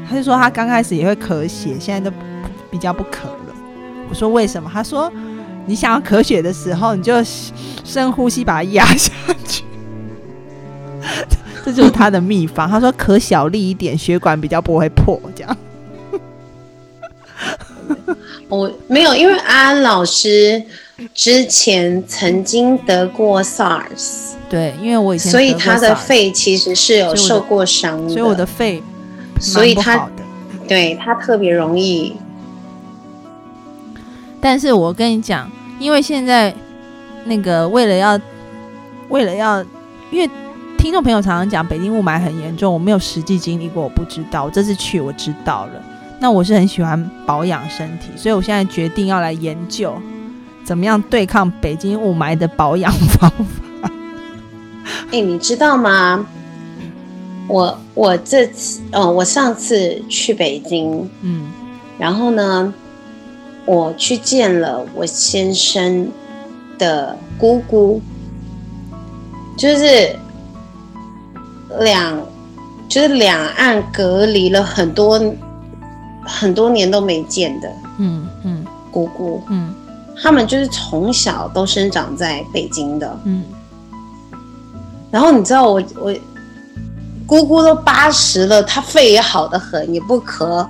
他就说他刚开始也会咳血，现在都比较不咳了。我说为什么？他说你想要咳血的时候，你就深呼吸把它压下去。这就是他的秘方。他说可小力一点，血管比较不会破。这样。我 [LAUGHS] 没有，因为安安老师。之前曾经得过 SARS，对，因为我以前所以他的肺其实是有受过伤的，所以我的肺，所以他对他特别容易。但是我跟你讲，因为现在那个为了要为了要，因为听众朋友常常讲北京雾霾很严重，我没有实际经历过，我不知道。我这次去我知道了，那我是很喜欢保养身体，所以我现在决定要来研究。怎么样对抗北京雾霾的保养方法？[LAUGHS] 哎，你知道吗？我我这次，嗯，我上次去北京，嗯，然后呢，我去见了我先生的姑姑，就是两，就是两岸隔离了很多很多年都没见的，嗯嗯，姑姑，嗯。他们就是从小都生长在北京的，嗯。然后你知道我我姑姑都八十了，她肺也好的很，也不咳。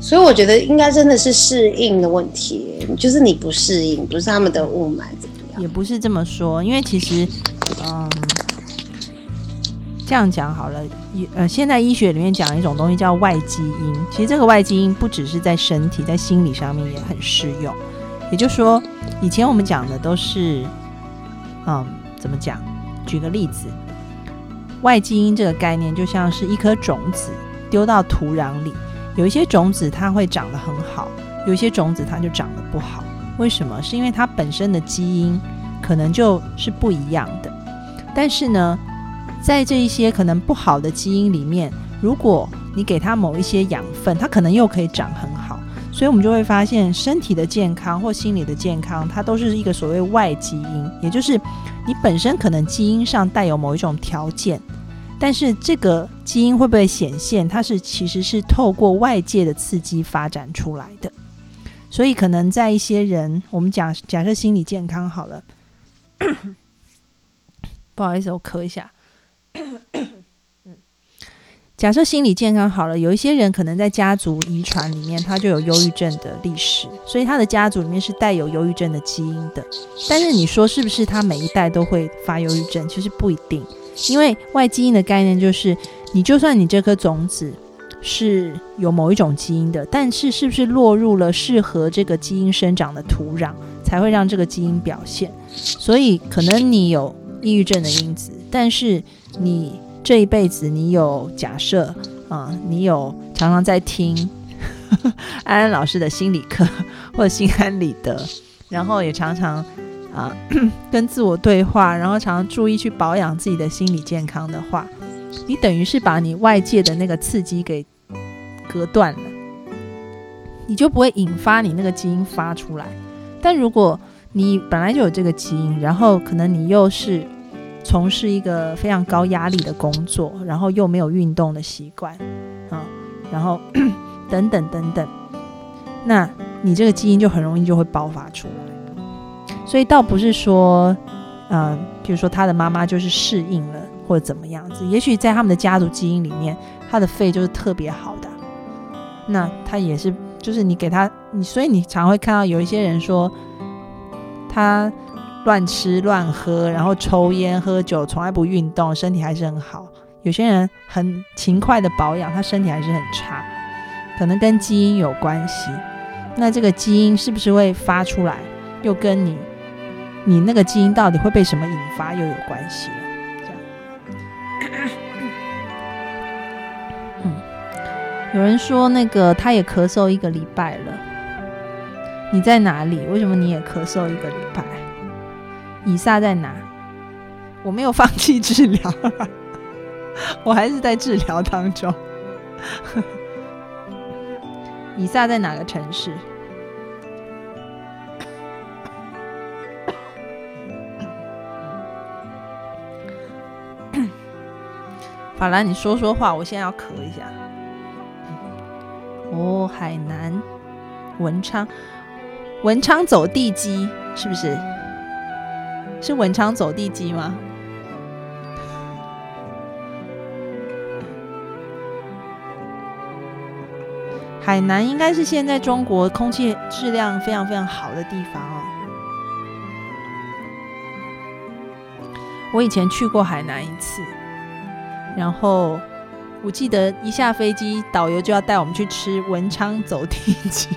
所以我觉得应该真的是适应的问题，就是你不适应，不是他们的雾霾？也不是这么说，因为其实，嗯。这样讲好了，呃，现在医学里面讲一种东西叫外基因。其实这个外基因不只是在身体，在心理上面也很适用。也就是说，以前我们讲的都是，嗯，怎么讲？举个例子，外基因这个概念就像是一颗种子丢到土壤里，有一些种子它会长得很好，有一些种子它就长得不好。为什么？是因为它本身的基因可能就是不一样的。但是呢？在这一些可能不好的基因里面，如果你给它某一些养分，它可能又可以长很好。所以，我们就会发现，身体的健康或心理的健康，它都是一个所谓外基因，也就是你本身可能基因上带有某一种条件，但是这个基因会不会显现，它是其实是透过外界的刺激发展出来的。所以，可能在一些人，我们假假设心理健康好了，[COUGHS] 不好意思，我咳一下。[COUGHS] 假设心理健康好了，有一些人可能在家族遗传里面，他就有忧郁症的历史，所以他的家族里面是带有忧郁症的基因的。但是你说是不是他每一代都会发忧郁症？其实不一定，因为外基因的概念就是，你就算你这颗种子是有某一种基因的，但是是不是落入了适合这个基因生长的土壤，才会让这个基因表现？所以可能你有抑郁症的因子，但是。你这一辈子，你有假设啊？你有常常在听 [LAUGHS] 安安老师的心理课，[LAUGHS] 或者心安理得，然后也常常啊 [CLEARS THROAT] 跟自我对话，然后常常注意去保养自己的心理健康的话，你等于是把你外界的那个刺激给隔断了，你就不会引发你那个基因发出来。但如果你本来就有这个基因，然后可能你又是。从事一个非常高压力的工作，然后又没有运动的习惯，啊，然后 [COUGHS] 等等等等，那你这个基因就很容易就会爆发出来。所以倒不是说，嗯，比如说他的妈妈就是适应了或者怎么样子，也许在他们的家族基因里面，他的肺就是特别好的。那他也是，就是你给他，你所以你常会看到有一些人说他。乱吃乱喝，然后抽烟喝酒，从来不运动，身体还是很好。有些人很勤快的保养，他身体还是很差，可能跟基因有关系。那这个基因是不是会发出来，又跟你你那个基因到底会被什么引发又有关系了？有人说那个他也咳嗽一个礼拜了，你在哪里？为什么你也咳嗽一个礼拜？以撒在哪？我没有放弃治疗，[LAUGHS] 我还是在治疗当中。[LAUGHS] 以撒在哪个城市？[COUGHS] 法兰，你说说话，我现在要咳一下。哦，海南文昌，文昌走地鸡是不是？是文昌走地鸡吗？海南应该是现在中国空气质量非常非常好的地方哦。我以前去过海南一次，然后我记得一下飞机，导游就要带我们去吃文昌走地鸡，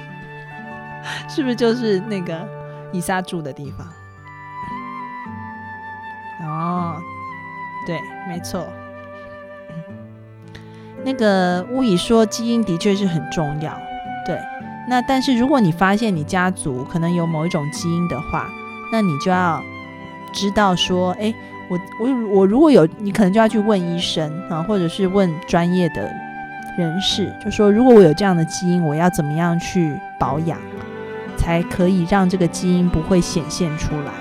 [LAUGHS] 是不是就是那个伊莎住的地方？哦，对，没错。那个巫乙说，基因的确是很重要。对，那但是如果你发现你家族可能有某一种基因的话，那你就要知道说，哎，我我我如果有，你可能就要去问医生啊，或者是问专业的人士，就说如果我有这样的基因，我要怎么样去保养，才可以让这个基因不会显现出来。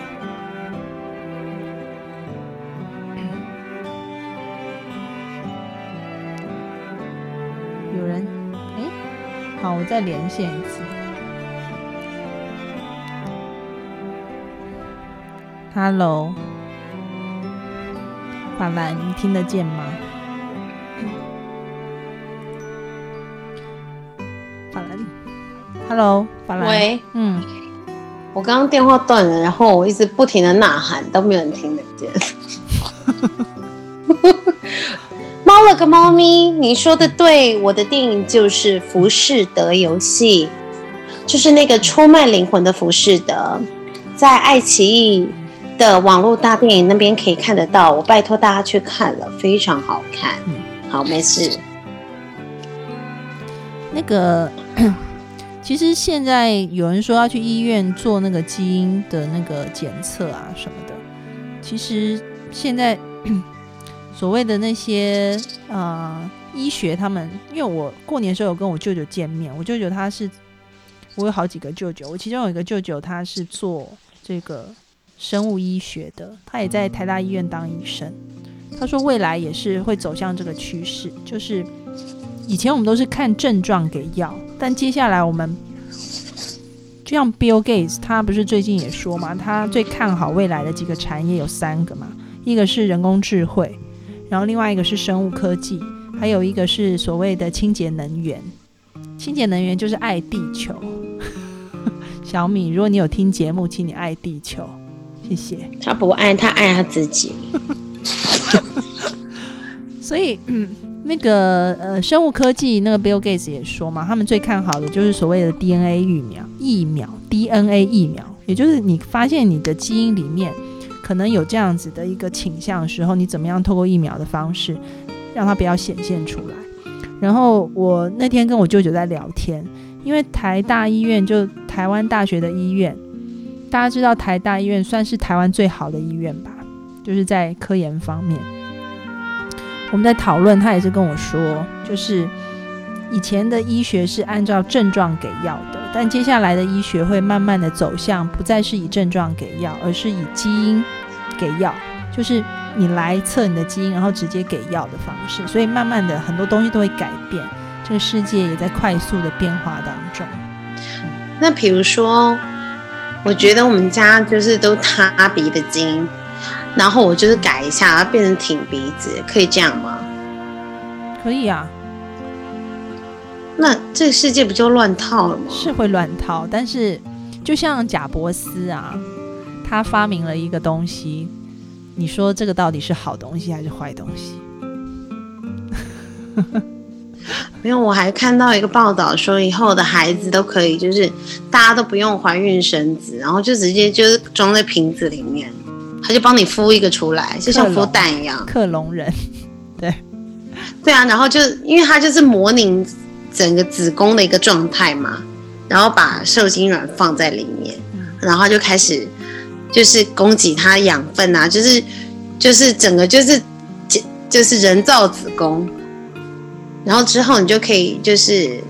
有人哎，好我再连线一次。Hello，法兰，你听得见吗？法兰，Hello，法兰。喂，嗯，我刚刚电话断了，然后我一直不停的呐喊，都没有人听得见。[LAUGHS] 猫了个猫咪，你说的对，我的电影就是《浮士德游戏》，就是那个出卖灵魂的浮士德，在爱奇艺的网络大电影那边可以看得到。我拜托大家去看了，非常好看。嗯好，没事。那个，[CLEARS THROAT] 其实现在有人说要去医院做那个基因的那个检测啊什么的，其实现在。[CLEARS THROAT] 所谓的那些呃医学，他们因为我过年时候有跟我舅舅见面，我舅舅他是我有好几个舅舅，我其中有一个舅舅他是做这个生物医学的，他也在台大医院当医生。他说未来也是会走向这个趋势，就是以前我们都是看症状给药，但接下来我们就像 Bill Gates，他不是最近也说嘛，他最看好未来的几个产业有三个嘛，一个是人工智慧。然后另外一个是生物科技，还有一个是所谓的清洁能源。清洁能源就是爱地球。[LAUGHS] 小米，如果你有听节目，请你爱地球，谢谢。他不爱，他爱他自己。[LAUGHS] 所以，嗯，那个呃，生物科技那个 Bill Gates 也说嘛，他们最看好的就是所谓的 DNA 疫苗，疫苗 DNA 疫苗，也就是你发现你的基因里面。可能有这样子的一个倾向的时候，你怎么样透过疫苗的方式，让它不要显现出来？然后我那天跟我舅舅在聊天，因为台大医院就台湾大学的医院，大家知道台大医院算是台湾最好的医院吧，就是在科研方面。我们在讨论，他也是跟我说，就是以前的医学是按照症状给药的，但接下来的医学会慢慢的走向不再是以症状给药，而是以基因。给药就是你来测你的基因，然后直接给药的方式。所以慢慢的很多东西都会改变，这个世界也在快速的变化当中。那比如说，我觉得我们家就是都塌鼻的筋，然后我就是改一下，变成挺鼻子，可以这样吗？可以啊。那这个世界不就乱套了吗？是会乱套，但是就像贾伯斯啊。他发明了一个东西，你说这个到底是好东西还是坏东西？[LAUGHS] 没有，我还看到一个报道说，以后的孩子都可以，就是大家都不用怀孕生子，然后就直接就是装在瓶子里面，他就帮你孵一个出来，就像孵蛋一样。克隆人，[LAUGHS] 对，对啊，然后就因为他就是模拟整个子宫的一个状态嘛。然后把受精卵放在里面，然后就开始就是供给它养分啊，就是就是整个就是就是人造子宫，然后之后你就可以就是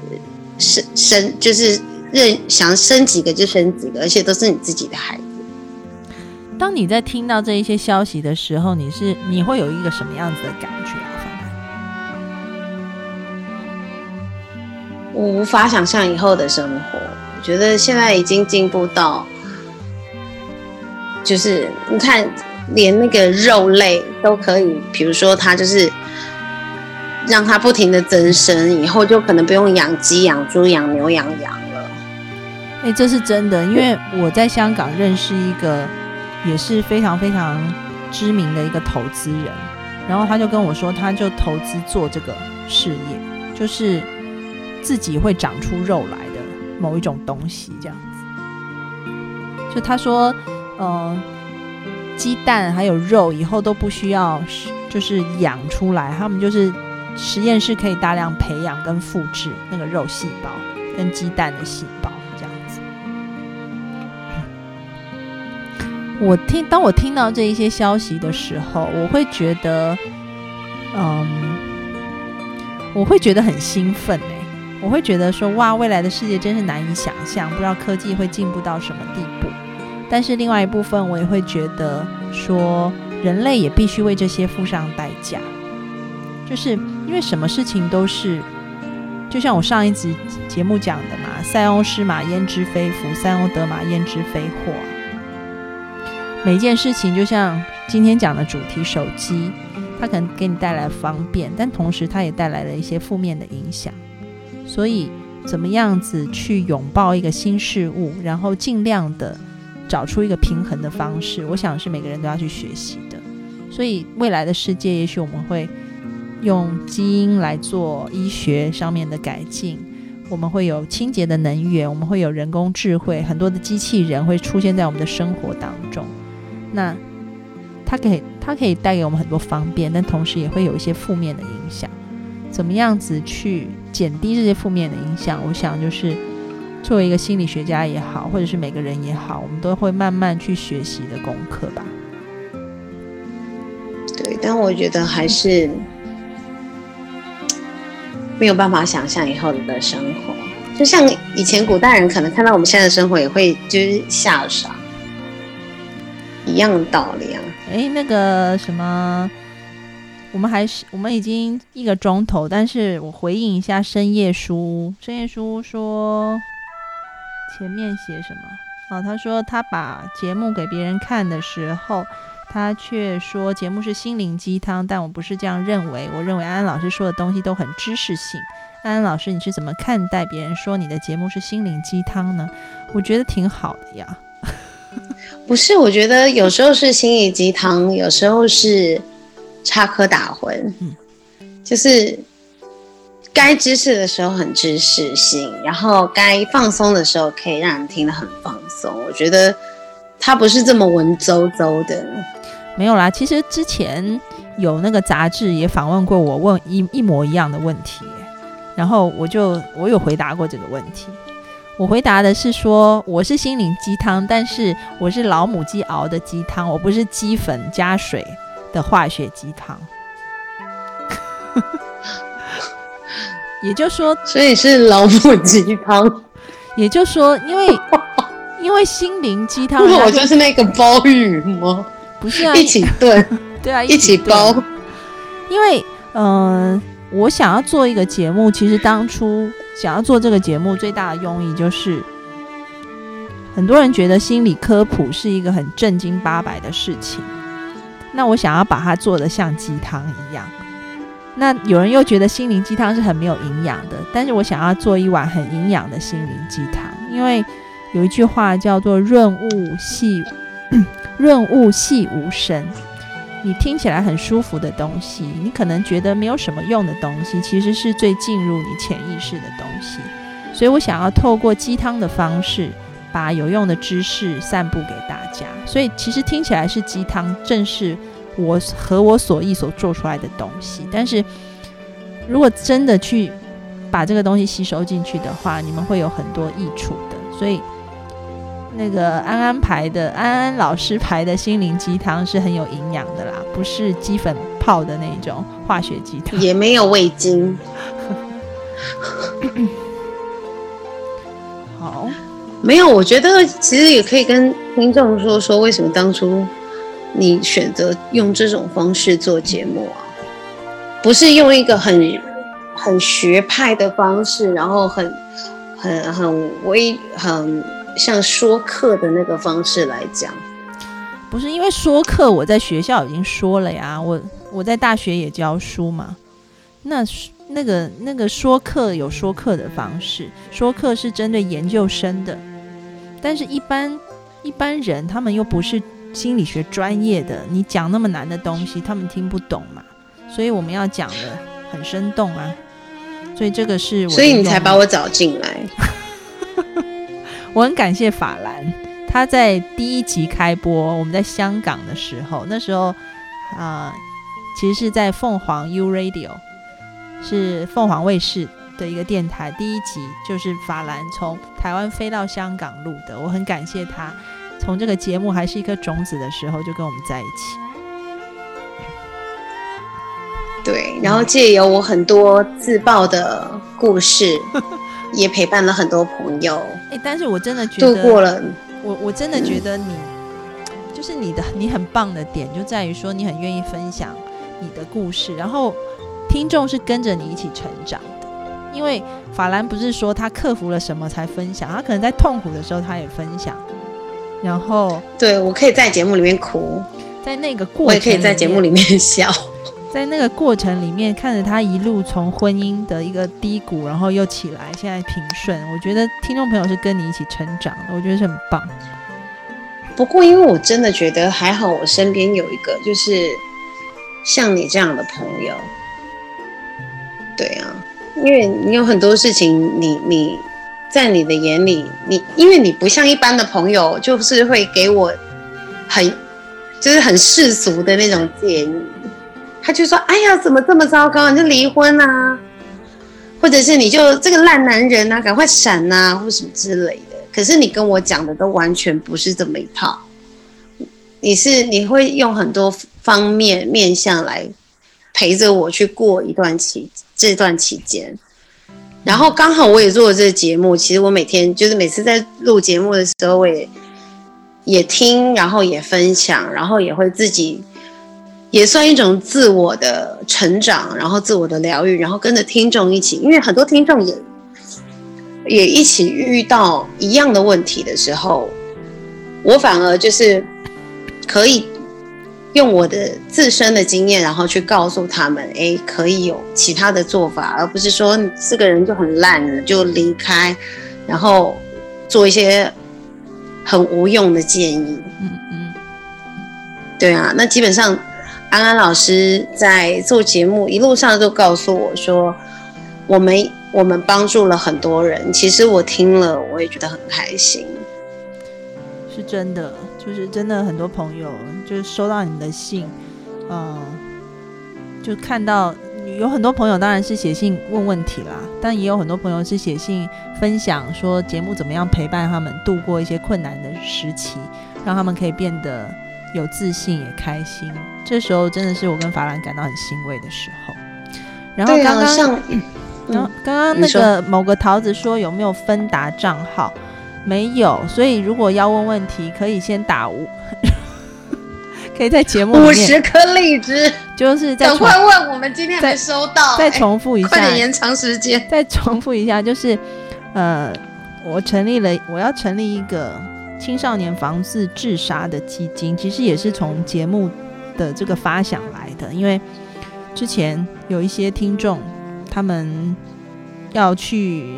生生就是认想生几个就生几个，而且都是你自己的孩子。当你在听到这一些消息的时候，你是你会有一个什么样子的感觉？我无法想象以后的生活。我觉得现在已经进步到，就是你看，连那个肉类都可以，比如说它就是让它不停的增生，以后就可能不用养鸡、养猪、养牛、养羊了。哎，这是真的，因为我在香港认识一个也是非常非常知名的一个投资人，然后他就跟我说，他就投资做这个事业，就是。自己会长出肉来的某一种东西，这样子。就他说，嗯，鸡蛋还有肉以后都不需要，就是养出来，他们就是实验室可以大量培养跟复制那个肉细胞跟鸡蛋的细胞，这样子。[LAUGHS] 我听，当我听到这一些消息的时候，我会觉得，嗯，我会觉得很兴奋诶。我会觉得说哇，未来的世界真是难以想象，不知道科技会进步到什么地步。但是另外一部分，我也会觉得说，人类也必须为这些付上代价，就是因为什么事情都是，就像我上一集节目讲的嘛，“塞翁失马焉知非福，塞翁得马焉知非祸”。每件事情，就像今天讲的主题，手机，它可能给你带来方便，但同时它也带来了一些负面的影响。所以，怎么样子去拥抱一个新事物，然后尽量的找出一个平衡的方式，我想是每个人都要去学习的。所以，未来的世界，也许我们会用基因来做医学上面的改进，我们会有清洁的能源，我们会有人工智慧，很多的机器人会出现在我们的生活当中。那它可以，它可以带给我们很多方便，但同时也会有一些负面的影响。怎么样子去减低这些负面的影响？我想就是作为一个心理学家也好，或者是每个人也好，我们都会慢慢去学习的功课吧。对，但我觉得还是没有办法想象以后的生活。就像以前古代人可能看到我们现在的生活，也会就是吓傻，一样的道理啊。哎，那个什么。我们还是我们已经一个钟头，但是我回应一下深夜书。深夜书说前面写什么？哦，他说他把节目给别人看的时候，他却说节目是心灵鸡汤，但我不是这样认为。我认为安安老师说的东西都很知识性。安安老师，你是怎么看待别人说你的节目是心灵鸡汤呢？我觉得挺好的呀。[LAUGHS] 不是，我觉得有时候是心灵鸡汤，有时候是。插科打诨，嗯，就是该知识的时候很知识性，然后该放松的时候可以让人听得很放松。我觉得他不是这么文绉绉的。没有啦，其实之前有那个杂志也访问过我，问一一模一样的问题，然后我就我有回答过这个问题。我回答的是说，我是心灵鸡汤，但是我是老母鸡熬的鸡汤，我不是鸡粉加水。的化学鸡汤，[LAUGHS] 也就是说，所以是老母鸡汤。也就是说，因为因为心灵鸡汤，[LAUGHS] 我就是那个包玉吗？不是啊，一起炖，[LAUGHS] 对啊，一起煲。因为嗯，我想要做一个节目，其实当初想要做这个节目最大的用意就是，很多人觉得心理科普是一个很正经八百的事情。那我想要把它做的像鸡汤一样，那有人又觉得心灵鸡汤是很没有营养的，但是我想要做一碗很营养的心灵鸡汤，因为有一句话叫做“润物细润物细无声”，你听起来很舒服的东西，你可能觉得没有什么用的东西，其实是最进入你潜意识的东西，所以我想要透过鸡汤的方式。把有用的知识散布给大家，所以其实听起来是鸡汤，正是我和我所意所做出来的东西。但是如果真的去把这个东西吸收进去的话，你们会有很多益处的。所以，那个安安牌的安安老师牌的心灵鸡汤是很有营养的啦，不是鸡粉泡的那种化学鸡汤，也没有味精。好，没有，我觉得其实也可以跟听众说说，为什么当初你选择用这种方式做节目啊？不是用一个很很学派的方式，然后很很很微很像说课的那个方式来讲。不是因为说课，我在学校已经说了呀，我我在大学也教书嘛，那。那个那个说课有说课的方式，说课是针对研究生的，但是一般一般人他们又不是心理学专业的，你讲那么难的东西，他们听不懂嘛，所以我们要讲的很生动啊，所以这个是，所以你才把我找进来，[LAUGHS] 我很感谢法兰，他在第一集开播，我们在香港的时候，那时候啊，其实是在凤凰 U Radio。是凤凰卫视的一个电台，第一集就是法兰从台湾飞到香港录的，我很感谢他，从这个节目还是一颗种子的时候就跟我们在一起。对，然后借由我很多自爆的故事，[LAUGHS] 也陪伴了很多朋友。哎，但是我真的觉得度过了，我我真的觉得你就是你的你很棒的点就在于说你很愿意分享你的故事，然后。听众是跟着你一起成长的，因为法兰不是说他克服了什么才分享，他可能在痛苦的时候他也分享。然后，对我可以在节目里面哭，在那个过程，我也可以在节目里面 [LAUGHS] 笑，在那个过程里面看着他一路从婚姻的一个低谷，然后又起来，现在平顺。我觉得听众朋友是跟你一起成长的，我觉得是很棒。不过，因为我真的觉得还好，我身边有一个就是像你这样的朋友。对啊，因为你有很多事情，你你在你的眼里，你因为你不像一般的朋友，就是会给我很就是很世俗的那种建议。他就说：“哎呀，怎么这么糟糕？你就离婚啊，或者是你就这个烂男人啊，赶快闪啊，或什么之类的。”可是你跟我讲的都完全不是这么一套，你是你会用很多方面面向来陪着我去过一段期。这段期间，然后刚好我也做了这个节目。其实我每天就是每次在录节目的时候，我也也听，然后也分享，然后也会自己也算一种自我的成长，然后自我的疗愈，然后跟着听众一起，因为很多听众也也一起遇到一样的问题的时候，我反而就是可以。用我的自身的经验，然后去告诉他们，哎，可以有其他的做法，而不是说这个人就很烂了就离开，然后做一些很无用的建议。嗯嗯，对啊，那基本上安安老师在做节目一路上都告诉我说，我们我们帮助了很多人。其实我听了，我也觉得很开心，是真的。就是真的很多朋友，就是收到你的信，嗯，就看到有很多朋友当然是写信问问题啦，但也有很多朋友是写信分享说节目怎么样陪伴他们度过一些困难的时期，让他们可以变得有自信也开心。这时候真的是我跟法兰感到很欣慰的时候。然后刚刚，然后刚刚那个某个桃子说有没有芬达账号？没有，所以如果要问问题，可以先打五，[LAUGHS] 可以在节目五十颗荔枝，就是赶快问，我们今天没收到，再重复一下，快点延长时间，再重复一下，就是呃，我成立了，我要成立一个青少年防治自杀的基金，其实也是从节目的这个发想来的，因为之前有一些听众，他们要去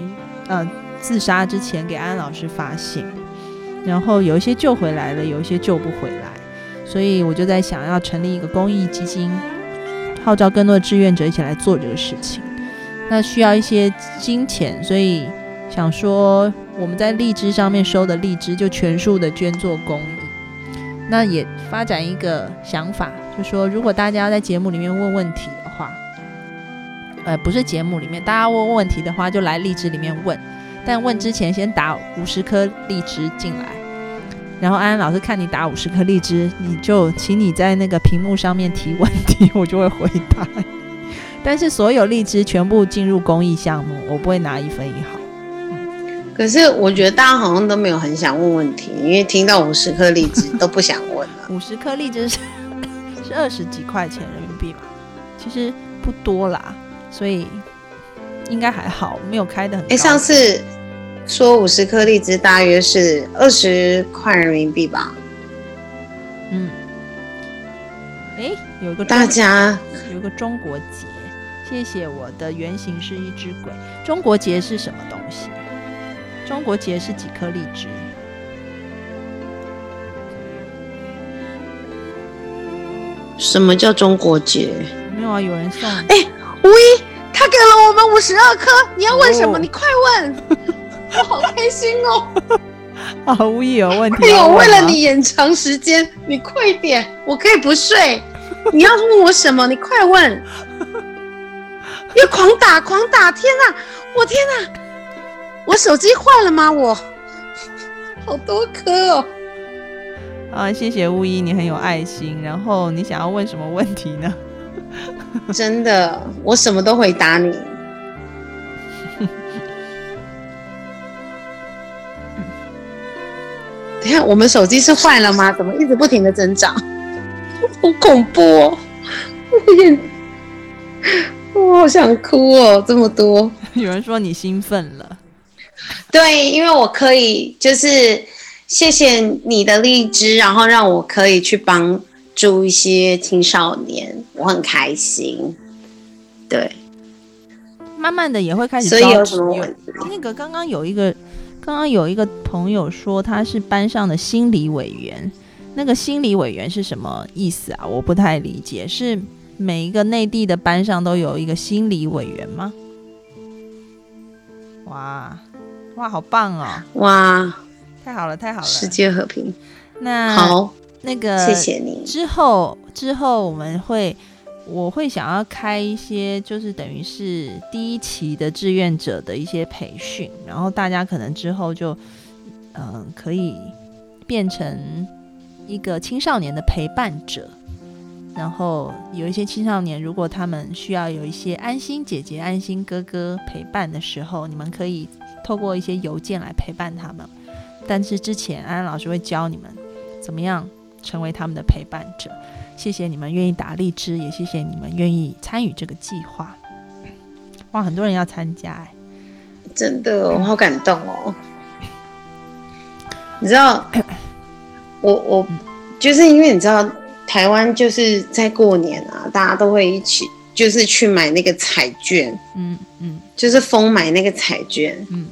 呃。自杀之前给安安老师发信，然后有一些救回来了，有一些救不回来，所以我就在想要成立一个公益基金，号召更多的志愿者一起来做这个事情。那需要一些金钱，所以想说我们在荔枝上面收的荔枝就全数的捐做公益。那也发展一个想法，就说如果大家在节目里面问问题的话，呃，不是节目里面，大家问问题的话，就来荔枝里面问。但问之前先打五十颗荔枝进来，然后安安老师看你打五十颗荔枝，你就请你在那个屏幕上面提问题，我就会回答。但是所有荔枝全部进入公益项目，我不会拿一分一毫。可是我觉得大家好像都没有很想问问题，因为听到五十颗荔枝都不想问了。五十颗荔枝是 [LAUGHS] 是二十几块钱人民币吧？其实不多啦，所以。应该还好，没有开的很。哎，上次说五十颗荔枝大约是二十块人民币吧？嗯。哎，有个大家有个中国结，谢谢我的原型是一只鬼。中国结是什么东西？中国结是几颗荔枝？什么叫中国结？没有啊，有人送。哎，喂。他给了我们五十二颗，你要问什么？你快问，[LAUGHS] 我好开心哦！啊，无一有问题。哎呦，为了你延长时间，你快点，我可以不睡。[LAUGHS] 你要问我什么？你快问。[LAUGHS] 要狂打，狂打！天哪，我天哪，我手机坏了吗？我好多颗哦。啊，谢谢巫医，你很有爱心。然后你想要问什么问题呢？[LAUGHS] [LAUGHS] 真的，我什么都回答你。等下，我们手机是坏了吗？怎么一直不停的增长？好恐怖哦！我好想哭哦，这么多。[LAUGHS] 有人说你兴奋了。对，因为我可以，就是谢谢你的荔枝，然后让我可以去帮。助一些青少年，我很开心。对，慢慢的也会开始。所以有什么问题？那个刚刚有一个，刚刚有一个朋友说他是班上的心理委员。那个心理委员是什么意思啊？我不太理解。是每一个内地的班上都有一个心理委员吗？哇哇，好棒哦！哇，太好了，太好了！世界和平。那好。那个，谢谢你。之后，之后我们会，我会想要开一些，就是等于是第一期的志愿者的一些培训，然后大家可能之后就，嗯，可以变成一个青少年的陪伴者。然后有一些青少年，如果他们需要有一些安心姐姐、安心哥哥陪伴的时候，你们可以透过一些邮件来陪伴他们。但是之前安安老师会教你们怎么样。成为他们的陪伴者，谢谢你们愿意打荔枝，也谢谢你们愿意参与这个计划。哇，很多人要参加哎，真的，我好感动哦。你知道，我我就是因为你知道，台湾就是在过年啊，大家都会一起就是去买那个彩券，嗯嗯，就是疯买那个彩券，嗯。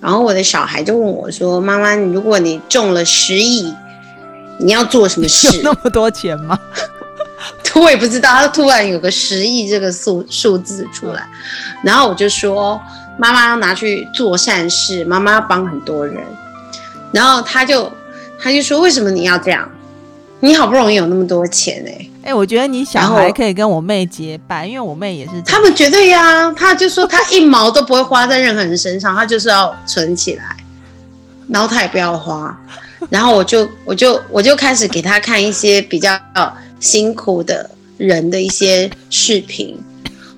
然后我的小孩就问我说：“妈妈，如果你中了十亿？”你要做什么事？[LAUGHS] 有那么多钱吗？我也不知道。他突然有个十亿这个数数字出来，然后我就说：“妈妈要拿去做善事，妈妈要帮很多人。”然后他就他就说：“为什么你要这样？你好不容易有那么多钱哎！”哎，我觉得你小孩可以跟我妹结拜，因为我妹也是。他们绝对呀！他就说他一毛都不会花在任何人身上，他就是要存起来，然后他也不要花。然后我就我就我就开始给他看一些比较辛苦的人的一些视频。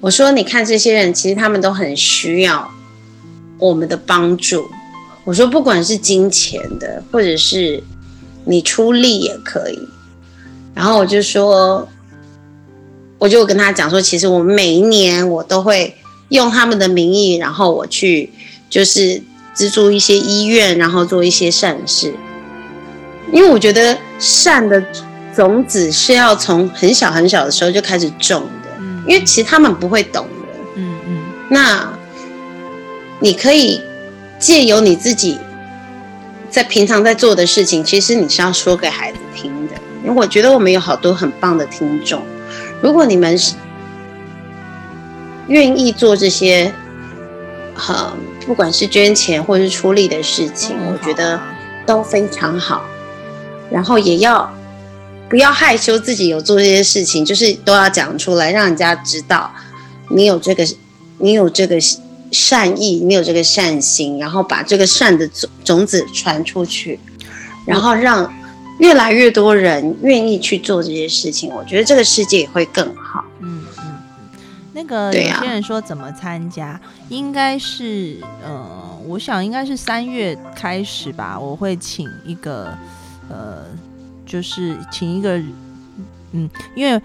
我说：“你看这些人，其实他们都很需要我们的帮助。”我说：“不管是金钱的，或者是你出力也可以。”然后我就说，我就跟他讲说：“其实我每一年我都会用他们的名义，然后我去就是资助一些医院，然后做一些善事。”因为我觉得善的种子是要从很小很小的时候就开始种的，因为其实他们不会懂的。嗯嗯。那你可以借由你自己在平常在做的事情，其实你是要说给孩子听的。因为我觉得我们有好多很棒的听众，如果你们是愿意做这些，呃不管是捐钱或是出力的事情，我觉得都非常好。然后也要不要害羞，自己有做这些事情，就是都要讲出来，让人家知道你有这个你有这个善意，你有这个善心，然后把这个善的种种子传出去，然后让越来越多人愿意去做这些事情，我觉得这个世界也会更好。嗯嗯嗯。那个有些人说怎么参加，应该是呃，我想应该是三月开始吧，我会请一个呃，就是请一个嗯，因为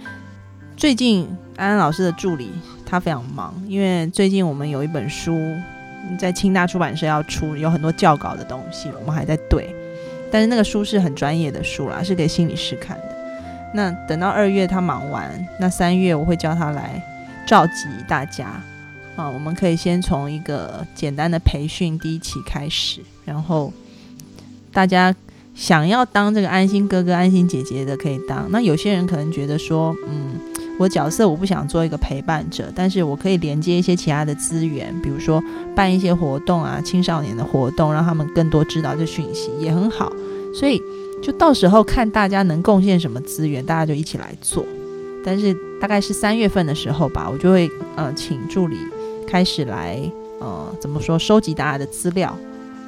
最近安安老师的助理。他非常忙，因为最近我们有一本书在清大出版社要出，有很多教稿的东西，我们还在对。但是那个书是很专业的书啦，是给心理师看的。那等到二月他忙完，那三月我会叫他来召集大家啊，我们可以先从一个简单的培训第一期开始，然后大家想要当这个安心哥哥、安心姐姐的可以当。那有些人可能觉得说，嗯。我角色我不想做一个陪伴者，但是我可以连接一些其他的资源，比如说办一些活动啊，青少年的活动，让他们更多知道这讯息也很好。所以就到时候看大家能贡献什么资源，大家就一起来做。但是大概是三月份的时候吧，我就会呃请助理开始来呃怎么说收集大家的资料，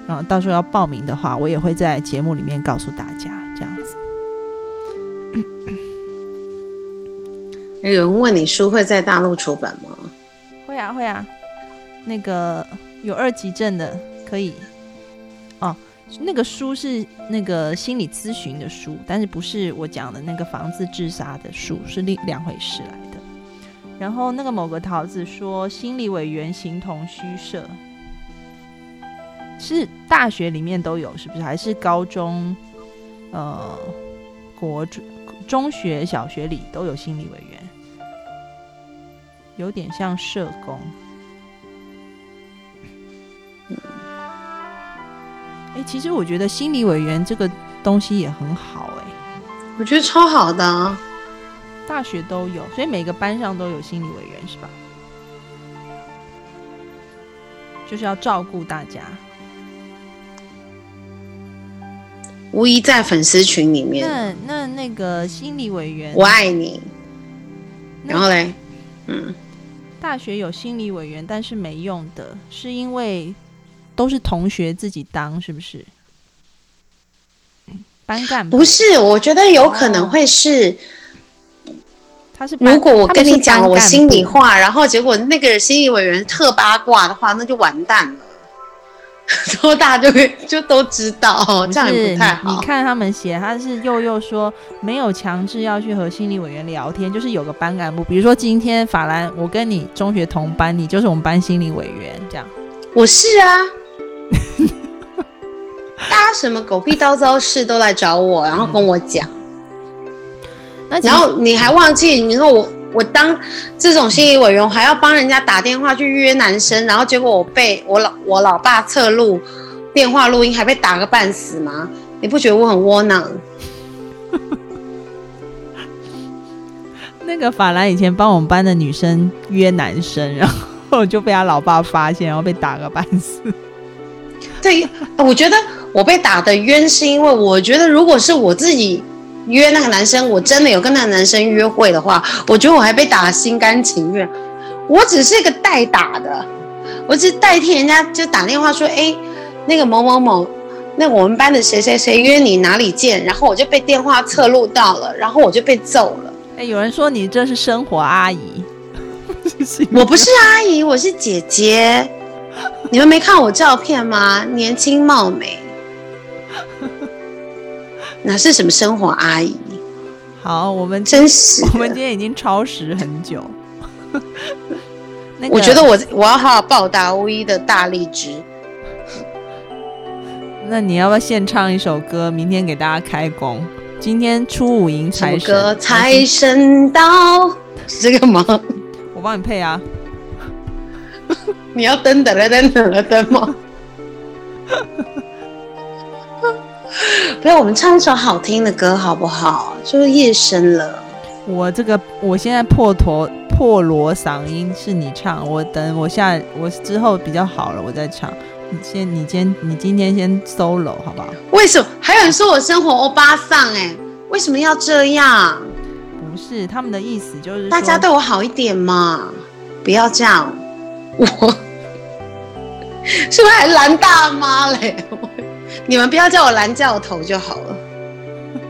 然后到时候要报名的话，我也会在节目里面告诉大家这样子。[COUGHS] 有人问你书会在大陆出版吗？会啊会啊，那个有二级证的可以哦。那个书是那个心理咨询的书，但是不是我讲的那个防治自杀的书，是另两回事来的。然后那个某个桃子说，心理委员形同虚设，是大学里面都有，是不是？还是高中、呃，国中、中学、小学里都有心理委员？有点像社工，哎，其实我觉得心理委员这个东西也很好，哎，我觉得超好的，大学都有，所以每个班上都有心理委员是吧？就是要照顾大家。无疑在粉丝群里面，那那那个心理委员，我爱你，然后嘞，嗯。大学有心理委员，但是没用的，是因为都是同学自己当，是不是？班干不是，我觉得有可能会是，他是如果我跟你讲我心里话，然后结果那个心理委员特八卦的话，那就完蛋了。[LAUGHS] 多大就会就都知道，这样也不太好。你看他们写，他是佑佑说没有强制要去和心理委员聊天，就是有个班干部，比如说今天法兰，我跟你中学同班，你就是我们班心理委员，这样。我是啊，大家什么狗屁叨叨事都来找我，然后跟我讲。那然后你还忘记你说我。我当这种心理委员，还要帮人家打电话去约男生，然后结果我被我老我老爸侧录电话录音，还被打个半死吗？你不觉得我很窝囊？[LAUGHS] 那个法兰以前帮我们班的女生约男生，然后就被他老爸发现，然后被打个半死。对，我觉得我被打的冤是因为我觉得如果是我自己。约那个男生，我真的有跟那个男生约会的话，我觉得我还被打的心甘情愿。我只是一个代打的，我只是代替人家就打电话说，哎，那个某某某，那我们班的谁谁谁约你哪里见，然后我就被电话侧录到了，然后我就被揍了。哎，有人说你这是生活阿姨，[LAUGHS] 我不是阿姨，我是姐姐。你们没看我照片吗？年轻貌美。哪是什么生活阿姨？好，我们真是，我们今天已经超时很久。[LAUGHS] 我觉得我我要好好报答巫一的大力值。[LAUGHS] 那你要不要献唱一首歌，明天给大家开工？今天初五迎财神，财神到，是这个吗？我帮你配啊。[LAUGHS] 你要噔噔了噔噔了噔吗？[LAUGHS] 不要，我们唱一首好听的歌好不好？就是夜深了。我这个，我现在破驼破锣嗓音是你唱，我等我下我之后比较好了，我再唱。你先，你先，你今天先 solo 好不好？为什么还有人说我生活欧巴桑？哎，为什么要这样？不是，他们的意思就是大家对我好一点嘛，不要这样。我是不是还蓝大妈嘞？[LAUGHS] 你们不要叫我蓝教头就好了。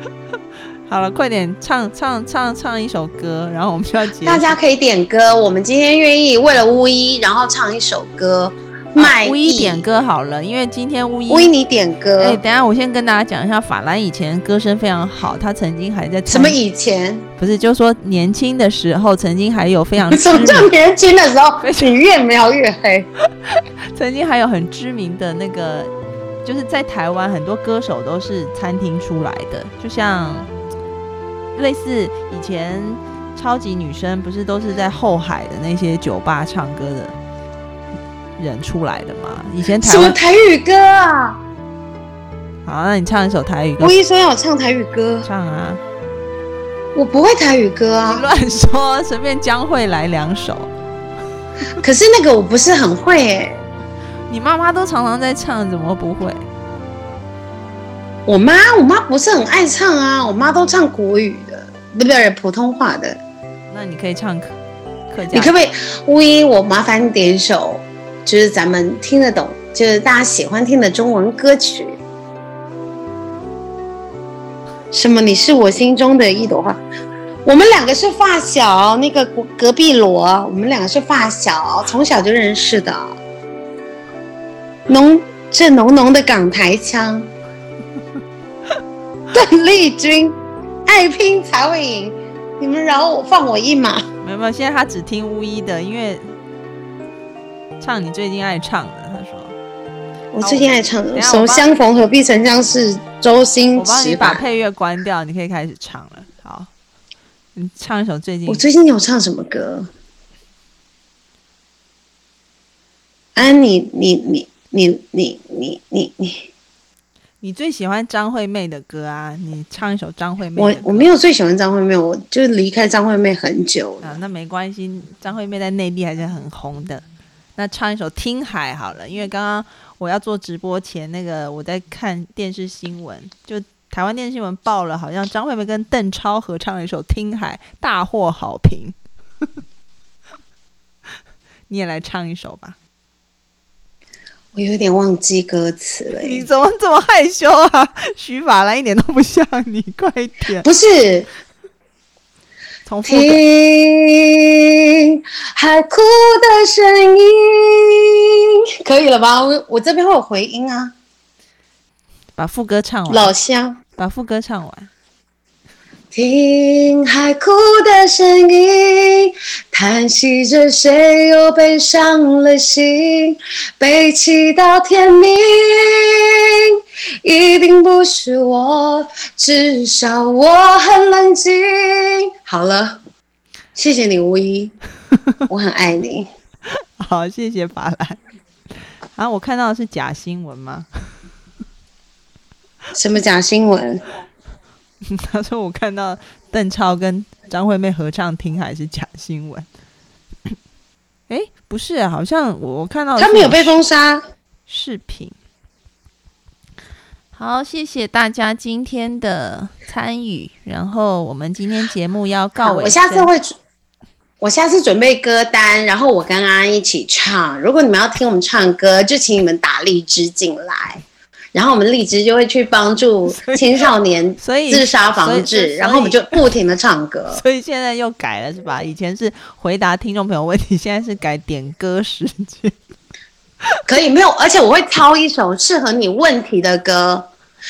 [LAUGHS] 好了，快点唱唱唱唱一首歌，然后我们就要结。大家可以点歌，我们今天愿意为了巫医，然后唱一首歌。卖巫医点歌好了，因为今天巫医巫医你点歌。哎，等下我先跟大家讲一下，法兰以前歌声非常好，他曾经还在什么以前？不是，就是说年轻的时候，曾经还有非常什么叫年轻的时候？[LAUGHS] 你越描越黑。[LAUGHS] 曾经还有很知名的那个，就是在台湾很多歌手都是餐厅出来的，就像。类似以前超级女生不是都是在后海的那些酒吧唱歌的人出来的吗？以前台湾台语歌啊？好，那你唱一首台语歌。吴医生要唱台语歌，唱啊！我不会台语歌啊！[LAUGHS] 乱说，随便将会来两首。可是那个我不是很会哎。你妈妈都常常在唱，怎么不会？我妈，我妈不是很爱唱啊，我妈都唱国语的，不对，普通话的。那你可以唱客客家。你可不可以？乌一，我麻烦你点一首，就是咱们听得懂，就是大家喜欢听的中文歌曲。什么？你是我心中的一朵花。我们两个是发小，那个隔壁罗，我们两个是发小，从小就认识的。浓，这浓浓的港台腔。[LAUGHS] 邓丽君，爱拼才会赢，你们饶我放我一马。没有没有，现在他只听巫医的，因为唱你最近爱唱的。他说我最近爱唱的，什么相逢何必曾相识，周星驰。我帮你把配乐关掉，你可以开始唱了。好，你唱一首最近。我最近有唱什么歌？啊，你你你你你你你你。你最喜欢张惠妹的歌啊？你唱一首张惠妹。我我没有最喜欢张惠妹，我就离开张惠妹很久了。啊，那没关系，张惠妹在内地还是很红的。那唱一首《听海》好了，因为刚刚我要做直播前，那个我在看电视新闻，就台湾电视新闻报了，好像张惠妹跟邓超合唱了一首《听海》，大获好评。[LAUGHS] 你也来唱一首吧。我有点忘记歌词了。你怎么这么害羞啊？[LAUGHS] 徐法兰一点都不像你，快点！不是，听海哭的声音，可以了吧？我我这边会有回音啊。把副歌唱完。老乡，把副歌唱完。听海哭的声音，叹息着谁又背伤了心，悲泣到天明，一定不是我，至少我很冷静。好了，谢谢你，吴一，[LAUGHS] 我很爱你。好，谢谢法兰。啊，我看到的是假新闻吗？什么假新闻？[LAUGHS] 他说：“我看到邓超跟张惠妹合唱《听还》是假新闻。[COUGHS] ”哎，不是，啊好像我看到他们有被封杀视频。好，谢谢大家今天的参与。然后我们今天节目要告尾，我下次会，我下次准备歌单，然后我跟安安一起唱。如果你们要听我们唱歌，就请你们打荔枝进来。然后我们荔枝就会去帮助青少年自杀防治，然后我们就不停的唱歌。所以现在又改了是吧？以前是回答听众朋友问题，现在是改点歌时间。可以没有？而且我会挑一首适合你问题的歌，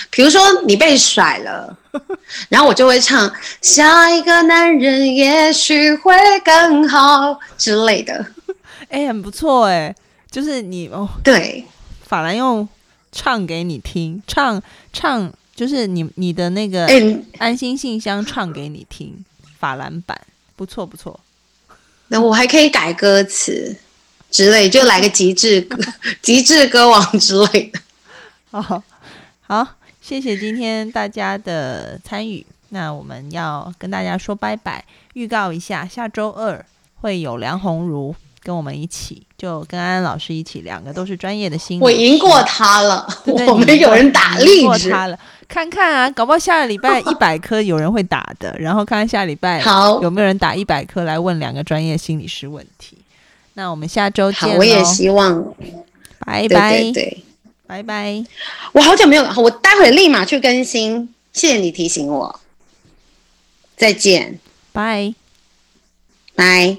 比如说你被甩了，[LAUGHS] 然后我就会唱下一个男人也许会更好之类的。[LAUGHS] 哎，很不错哎，就是你哦，对，法兰用。唱给你听，唱唱就是你你的那个安心信箱唱给你听，法兰版不错不错。那我还可以改歌词之类，就来个极致歌 [LAUGHS] 极致歌王之类的。哦，好，谢谢今天大家的参与。那我们要跟大家说拜拜，预告一下，下周二会有梁红茹。跟我们一起，就跟安安老师一起，两个都是专业的心理。我赢过他了，[LAUGHS] 我们有人打励志他了，看看啊，搞不好下个礼拜 [LAUGHS] 一百颗有人会打的，然后看看下礼拜好有没有人打一百颗来问两个专业心理师问题。那我们下周见。好，我也希望。拜拜。对对对，拜拜。我好久没有，我待会立马去更新。谢谢你提醒我。再见。拜。拜。